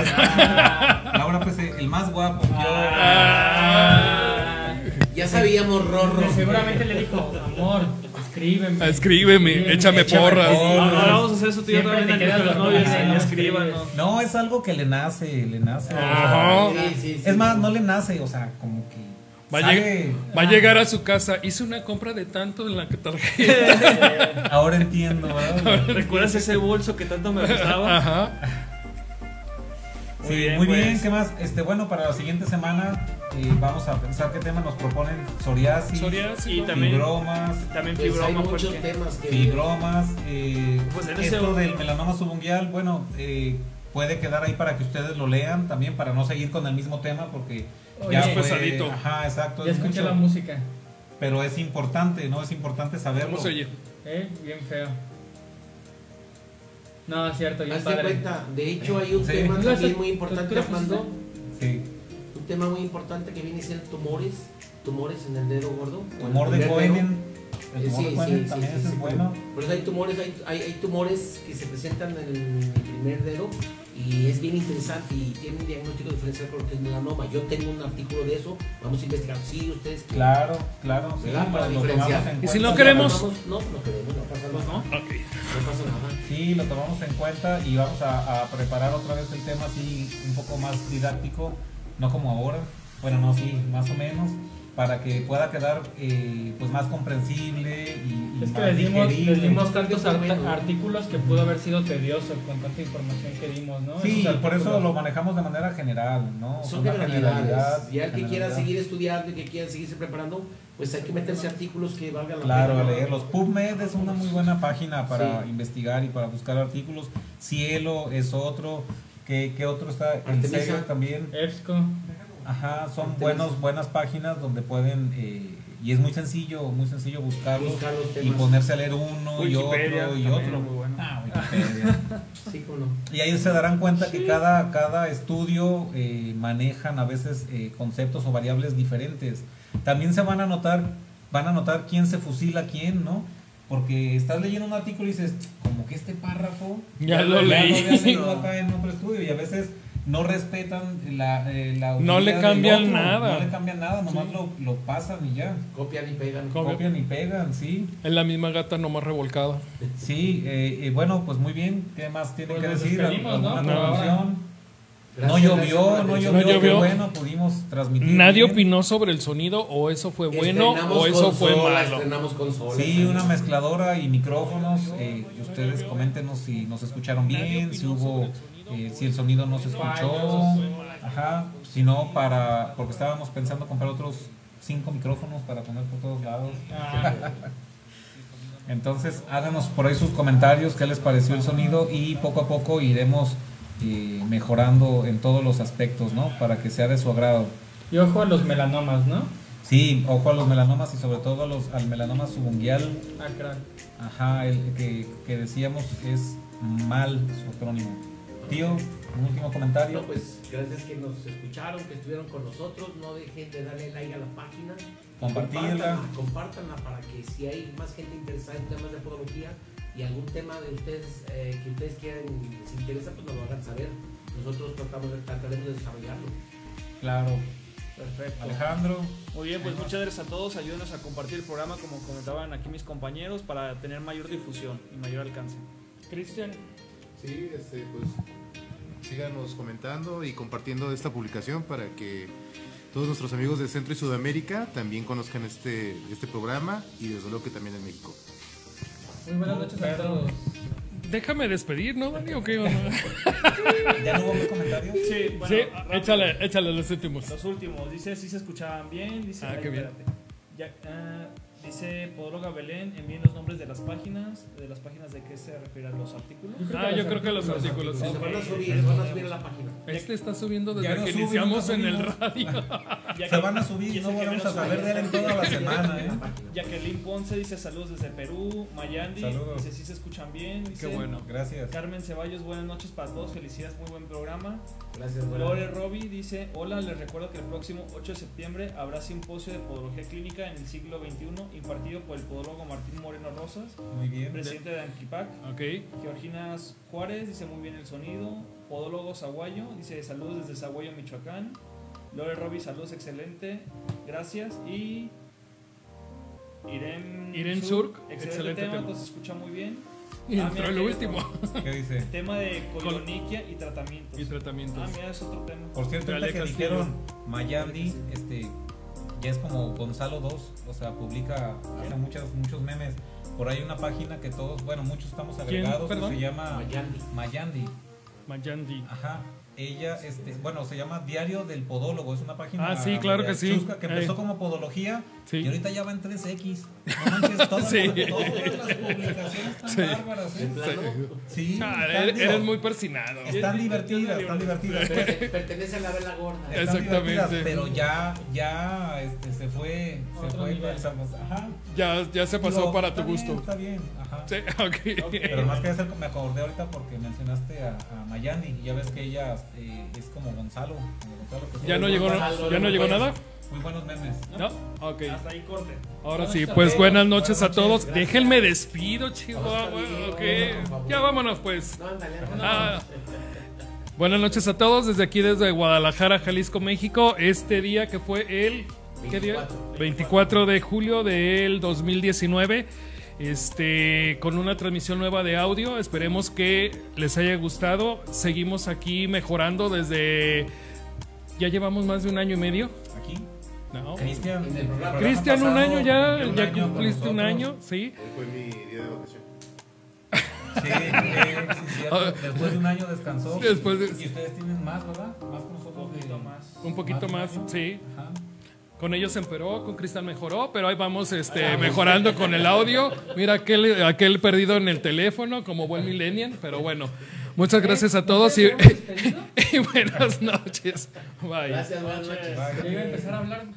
[SPEAKER 1] Laura PC, el más guapo.
[SPEAKER 3] Ah,
[SPEAKER 4] Ya sabíamos, rorro.
[SPEAKER 3] seguramente le dijo, amor, escríbeme.
[SPEAKER 5] Escríbeme, échame porras.
[SPEAKER 2] Ahora vamos a hacer eso
[SPEAKER 3] Siempre
[SPEAKER 2] también.
[SPEAKER 3] ¿no?
[SPEAKER 2] y Escríbanos.
[SPEAKER 1] No, es algo que le nace, le nace.
[SPEAKER 5] Ajá.
[SPEAKER 4] Sí, sí, sí.
[SPEAKER 1] Es más, no le nace, o sea, como que
[SPEAKER 5] Va a,
[SPEAKER 1] sale-
[SPEAKER 5] lleg- va a llegar a su casa. Hice una compra de tanto en la tarjeta.
[SPEAKER 1] Ahora entiendo, ¿verdad?
[SPEAKER 2] ¿Recuerdas ese bolso que tanto me gustaba?
[SPEAKER 5] Ajá.
[SPEAKER 1] Sí,
[SPEAKER 2] Muy bien,
[SPEAKER 1] muy bien,
[SPEAKER 2] pues.
[SPEAKER 1] ¿qué más? Este, bueno, para la siguiente semana eh, vamos a pensar qué tema nos proponen psoriasis,
[SPEAKER 5] Psoriasis.
[SPEAKER 2] Y
[SPEAKER 5] ¿no?
[SPEAKER 2] también-
[SPEAKER 1] fibromas,
[SPEAKER 2] También
[SPEAKER 4] Pues hay
[SPEAKER 2] fibroma
[SPEAKER 4] muchos temas que.
[SPEAKER 1] fibromas, eh,
[SPEAKER 2] Pues en ese-
[SPEAKER 1] esto del melanoma subungual, bueno, eh, puede quedar ahí para que ustedes lo lean también, para no seguir con el mismo tema, porque
[SPEAKER 3] Oye,
[SPEAKER 1] ya
[SPEAKER 3] es
[SPEAKER 1] fue,
[SPEAKER 5] pesadito.
[SPEAKER 1] ajá, exacto,
[SPEAKER 3] Ya
[SPEAKER 1] es
[SPEAKER 3] escuché
[SPEAKER 1] mucho,
[SPEAKER 3] la música.
[SPEAKER 1] pero es importante, ¿no? Es importante saberlo.
[SPEAKER 5] ¿Cómo se oye?
[SPEAKER 3] Eh, bien feo. No, es cierto, bien
[SPEAKER 4] Haz de
[SPEAKER 3] padre.
[SPEAKER 4] cuenta, de hecho hay un
[SPEAKER 1] Sí.
[SPEAKER 4] tema
[SPEAKER 3] ¿Lo
[SPEAKER 4] también muy importante, Armando.
[SPEAKER 1] Sí.
[SPEAKER 4] Un tema muy importante que viene siendo tumores. Tumores en el dedo gordo.
[SPEAKER 1] Tumor de. Cohen, el tumor
[SPEAKER 4] sí,
[SPEAKER 1] de
[SPEAKER 4] sí,
[SPEAKER 1] Cohen
[SPEAKER 4] sí,
[SPEAKER 1] también
[SPEAKER 4] sí,
[SPEAKER 1] ese
[SPEAKER 4] sí,
[SPEAKER 1] es bueno.
[SPEAKER 4] Por eso hay tumores, hay, hay, hay tumores que se presentan en el primer dedo y es bien interesante y tienen un diagnóstico diferencial con lo que es melanoma. Yo tengo un artículo de eso, vamos a investigar. Sí, ustedes. quieren.
[SPEAKER 1] Claro, claro, sí.
[SPEAKER 4] Para
[SPEAKER 1] lo
[SPEAKER 4] diferenciar.
[SPEAKER 5] ¿Y si no queremos?
[SPEAKER 4] No, no queremos, no pasa nada.
[SPEAKER 2] ¿no?
[SPEAKER 4] No
[SPEAKER 5] Ok.
[SPEAKER 4] pasa nada.
[SPEAKER 1] Sí, lo tomamos en cuenta y vamos a, a preparar otra vez el tema así un poco más didáctico, no como ahora, bueno, no, sí, más o menos. Para que pueda quedar eh, pues más comprensible y, y
[SPEAKER 3] Es que
[SPEAKER 1] más
[SPEAKER 3] les dimos, les dimos tantos art- artículos que pudo haber sido tedioso con tanta información que dimos, ¿no?
[SPEAKER 1] Sí, por eso lo manejamos de manera general, ¿no?
[SPEAKER 4] Son
[SPEAKER 1] Una
[SPEAKER 4] generalidades. Y al que quiera seguir estudiando y que quiera seguirse preparando, pues hay que meterse artículos que valgan la
[SPEAKER 1] Claro,
[SPEAKER 4] pena.
[SPEAKER 1] a leerlos. PubMed es una muy buena página para
[SPEAKER 4] Sí.
[SPEAKER 1] investigar y para buscar artículos. Cielo es otro. ¿Qué, qué otro está? El
[SPEAKER 4] Artemisa.
[SPEAKER 1] serio también.
[SPEAKER 3] EBSCO.
[SPEAKER 1] Ajá, son buenos, buenas páginas donde pueden... eh, y es muy sencillo, muy sencillo buscarlos
[SPEAKER 4] Buscar los
[SPEAKER 1] y ponerse a leer uno y otro y otro.
[SPEAKER 2] muy bueno.
[SPEAKER 1] Ah, Wikipedia.
[SPEAKER 4] Sí, cómo no.
[SPEAKER 1] Y ahí se darán cuenta que cada, cada estudio eh, manejan a veces eh, conceptos o variables diferentes. También se van a notar, van a notar quién se fusila a quién, ¿no? Porque estás leyendo un artículo y dices, como que este párrafo
[SPEAKER 5] Ya lo leí.
[SPEAKER 1] había leído acá en otro estudio y a veces no respetan la, eh, la
[SPEAKER 5] No le cambian
[SPEAKER 1] otro,
[SPEAKER 5] nada.
[SPEAKER 1] No le cambian nada, nomás
[SPEAKER 5] Sí.
[SPEAKER 1] lo, lo pasan y ya.
[SPEAKER 4] Copian y pegan.
[SPEAKER 1] Copian y pegan, sí.
[SPEAKER 5] Es la misma gata nomás revolcada.
[SPEAKER 1] Sí, eh, eh, bueno, pues muy bien. ¿Qué más tienen
[SPEAKER 3] Pues
[SPEAKER 1] que decir?
[SPEAKER 3] ¿no?
[SPEAKER 4] Gracias,
[SPEAKER 1] no llovió, no llovió,
[SPEAKER 5] No llovió.
[SPEAKER 1] qué bueno, pudimos transmitir.
[SPEAKER 5] Nadie
[SPEAKER 1] bien.
[SPEAKER 5] opinó sobre el sonido o eso fue bueno
[SPEAKER 4] Estrenamos
[SPEAKER 5] o eso fue malo.
[SPEAKER 4] Estrenamos consola.
[SPEAKER 1] Sí, una mezcladora y micrófonos. eh, ustedes coméntenos si nos escucharon bien, si hubo, eh, si el sonido no se escuchó. Ajá, si no, para, porque estábamos pensando comprar otros cinco micrófonos para poner por todos lados. Entonces, háganos por ahí sus comentarios, qué les pareció el sonido y poco a poco iremos eh, mejorando en todos los aspectos, ¿no? Para que sea de su agrado.
[SPEAKER 3] y ojo a los melanomas, ¿no?
[SPEAKER 1] Sí, ojo a los melanomas y sobre todo a los, al melanoma subungual,
[SPEAKER 3] Ah,
[SPEAKER 1] ajá, el que, que decíamos es mal su acrónimo. Tío, un último comentario.
[SPEAKER 4] No, pues gracias que nos escucharon, que estuvieron con nosotros. No dejen de darle like a la página.
[SPEAKER 1] Compartirla.
[SPEAKER 4] Compártanla, compártanla para que si hay más gente interesada en temas de podología y algún tema de ustedes eh, que ustedes quieran, les interesa, pues nos lo hagan saber. Nosotros tratamos de, trataremos de desarrollarlo.
[SPEAKER 1] Claro.
[SPEAKER 2] Perfecto.
[SPEAKER 1] Alejandro,
[SPEAKER 2] Muy bien, pues muchas gracias a todos. Ayúdenos a compartir el programa, como comentaban aquí mis compañeros, para tener mayor difusión y mayor alcance.
[SPEAKER 3] Cristian,
[SPEAKER 6] Sí, este, pues síganos comentando y compartiendo esta publicación para que todos nuestros amigos de Centro y Sudamérica también conozcan este, este programa y desde luego que también en México.
[SPEAKER 3] muy buenas noches a todos.
[SPEAKER 5] Déjame despedir, ¿no, Dani? ¿O qué?
[SPEAKER 1] ¿ya no hubo más comentarios?
[SPEAKER 2] Sí,
[SPEAKER 5] sí, échale, échale los últimos.
[SPEAKER 2] Los últimos, dice si se escuchaban bien, dice,
[SPEAKER 5] Ah, qué bien.
[SPEAKER 2] Ya, ah, dice Podóloga Belén, envíen los nombres de las páginas, de las páginas de qué se refieren los artículos.
[SPEAKER 5] Ah, yo creo que los artículos.
[SPEAKER 4] Se
[SPEAKER 5] sí.
[SPEAKER 4] van a subir, se van a subir a la página.
[SPEAKER 5] Este está subiendo desde
[SPEAKER 1] no
[SPEAKER 5] que iniciamos
[SPEAKER 1] no
[SPEAKER 5] en el radio.
[SPEAKER 1] Se van a subir, no volvemos a saber de él en toda la semana, ¿eh?
[SPEAKER 2] Jacqueline Ponce dice saludos desde Perú, Mayandi,
[SPEAKER 1] Saludos.
[SPEAKER 2] dice si se escuchan bien, dice
[SPEAKER 5] Qué bueno.
[SPEAKER 1] Gracias.
[SPEAKER 2] Carmen Ceballos, buenas noches para todos, felicidades, muy buen programa.
[SPEAKER 4] Gracias, buena-
[SPEAKER 2] Lore Roby dice, hola, les recuerdo que el próximo 8 de septiembre habrá simposio de podología clínica en el siglo XXI impartido por el podólogo Martín Moreno Rosas,
[SPEAKER 1] Muy bien.
[SPEAKER 2] presidente de Anquipac.
[SPEAKER 5] Ok.
[SPEAKER 2] Georgina Juárez dice muy bien el sonido. Podólogo Zaguayo dice saludos desde Zaguayo, Michoacán. Lore Roby, saludos, excelente. Gracias. Y Irene,
[SPEAKER 5] Irene Surk,
[SPEAKER 2] excelente,
[SPEAKER 5] excelente
[SPEAKER 2] tema,
[SPEAKER 5] tema.
[SPEAKER 2] se escucha muy bien.
[SPEAKER 5] Y
[SPEAKER 2] Ah,
[SPEAKER 5] entró
[SPEAKER 2] mira,
[SPEAKER 5] el último.
[SPEAKER 1] ¿Qué dice?
[SPEAKER 2] Tema de coloniquia y tratamientos.
[SPEAKER 5] Y
[SPEAKER 2] Ah,
[SPEAKER 5] tratamientos.
[SPEAKER 2] mira, es otro tema.
[SPEAKER 1] Por cierto, que dijeron Mayandi, este, ya es como Gonzalo 2, o sea, publica, hace muchos, muchos memes. Por ahí una página que todos, bueno, muchos estamos agregados, que se llama
[SPEAKER 4] Mayandi.
[SPEAKER 1] Mayandi.
[SPEAKER 5] Mayandi.
[SPEAKER 1] Ajá. Ella, este, bueno, se llama Diario del Podólogo, es una página
[SPEAKER 5] Ah, sí, claro que sí.
[SPEAKER 1] chusca que empezó
[SPEAKER 5] Ey.
[SPEAKER 1] como podología
[SPEAKER 5] Sí.
[SPEAKER 1] y ahorita ya va en 3X. No manches, todas,
[SPEAKER 5] Sí.
[SPEAKER 1] las, todas las publicaciones están
[SPEAKER 5] Sí.
[SPEAKER 1] bárbaras, ¿eh? Sí,
[SPEAKER 5] Ah,
[SPEAKER 1] están,
[SPEAKER 5] eres,
[SPEAKER 1] digo,
[SPEAKER 5] eres muy persinado.
[SPEAKER 1] están divertidas, están divertidas.
[SPEAKER 4] per- pertenece a la vela gorda.
[SPEAKER 1] Están
[SPEAKER 5] Exactamente.
[SPEAKER 1] pero ya, ya este, se fue, se fue, ajá.
[SPEAKER 5] Ya, ya se pasó
[SPEAKER 1] Digo,
[SPEAKER 5] para tu
[SPEAKER 1] bien,
[SPEAKER 5] gusto.
[SPEAKER 1] Está bien, ajá.
[SPEAKER 5] Sí.
[SPEAKER 1] Pero más que hacer, me acordé ahorita porque mencionaste a, a Mayani y ya ves que ella eh, es como Gonzalo. como Gonzalo, que
[SPEAKER 5] ¿Ya no llegó,
[SPEAKER 1] buenos-
[SPEAKER 5] ¿ya no llegó nada?
[SPEAKER 1] Muy buenos memes.
[SPEAKER 5] ¿No? Ok.
[SPEAKER 2] Hasta ahí corte.
[SPEAKER 5] Ahora sí, pues buenas noches a todos.
[SPEAKER 1] noches,
[SPEAKER 5] Déjenme despido, Chihuahua. Ok. Ya vámonos, pues.
[SPEAKER 4] No, ándale, ándale.
[SPEAKER 5] Ah. Buenas noches a todos desde aquí, desde Guadalajara, Jalisco, México. Este día que fue el ¿qué día?
[SPEAKER 4] 24.
[SPEAKER 5] 24 de julio del 2019. Este, con una transmisión nueva de audio. Esperemos que les haya gustado. Seguimos aquí mejorando desde. Ya llevamos más de un año y medio.
[SPEAKER 1] Aquí.
[SPEAKER 5] No.
[SPEAKER 1] Cristian,
[SPEAKER 4] En el programa.
[SPEAKER 5] Cristian, un año ya,
[SPEAKER 1] un
[SPEAKER 5] ya
[SPEAKER 1] año
[SPEAKER 5] cumpliste un año, sí.
[SPEAKER 6] Hoy fue mi día de vacación.
[SPEAKER 1] Sí, sí, cierto. Después de un año descansó.
[SPEAKER 5] Después de-
[SPEAKER 1] Y ustedes tienen más, ¿verdad? Más con nosotros. Un poquito más.
[SPEAKER 5] Un poquito más,
[SPEAKER 1] año.
[SPEAKER 5] sí.
[SPEAKER 1] Ajá.
[SPEAKER 5] Con ellos se emperó, con Cristian mejoró, pero ahí vamos este, mejorando con el audio. Mira aquel, aquel perdido en el teléfono, como buen millennial, pero bueno. Muchas gracias a todos y, y buenas noches. Bye.
[SPEAKER 4] Gracias, buenas noches.
[SPEAKER 3] Iba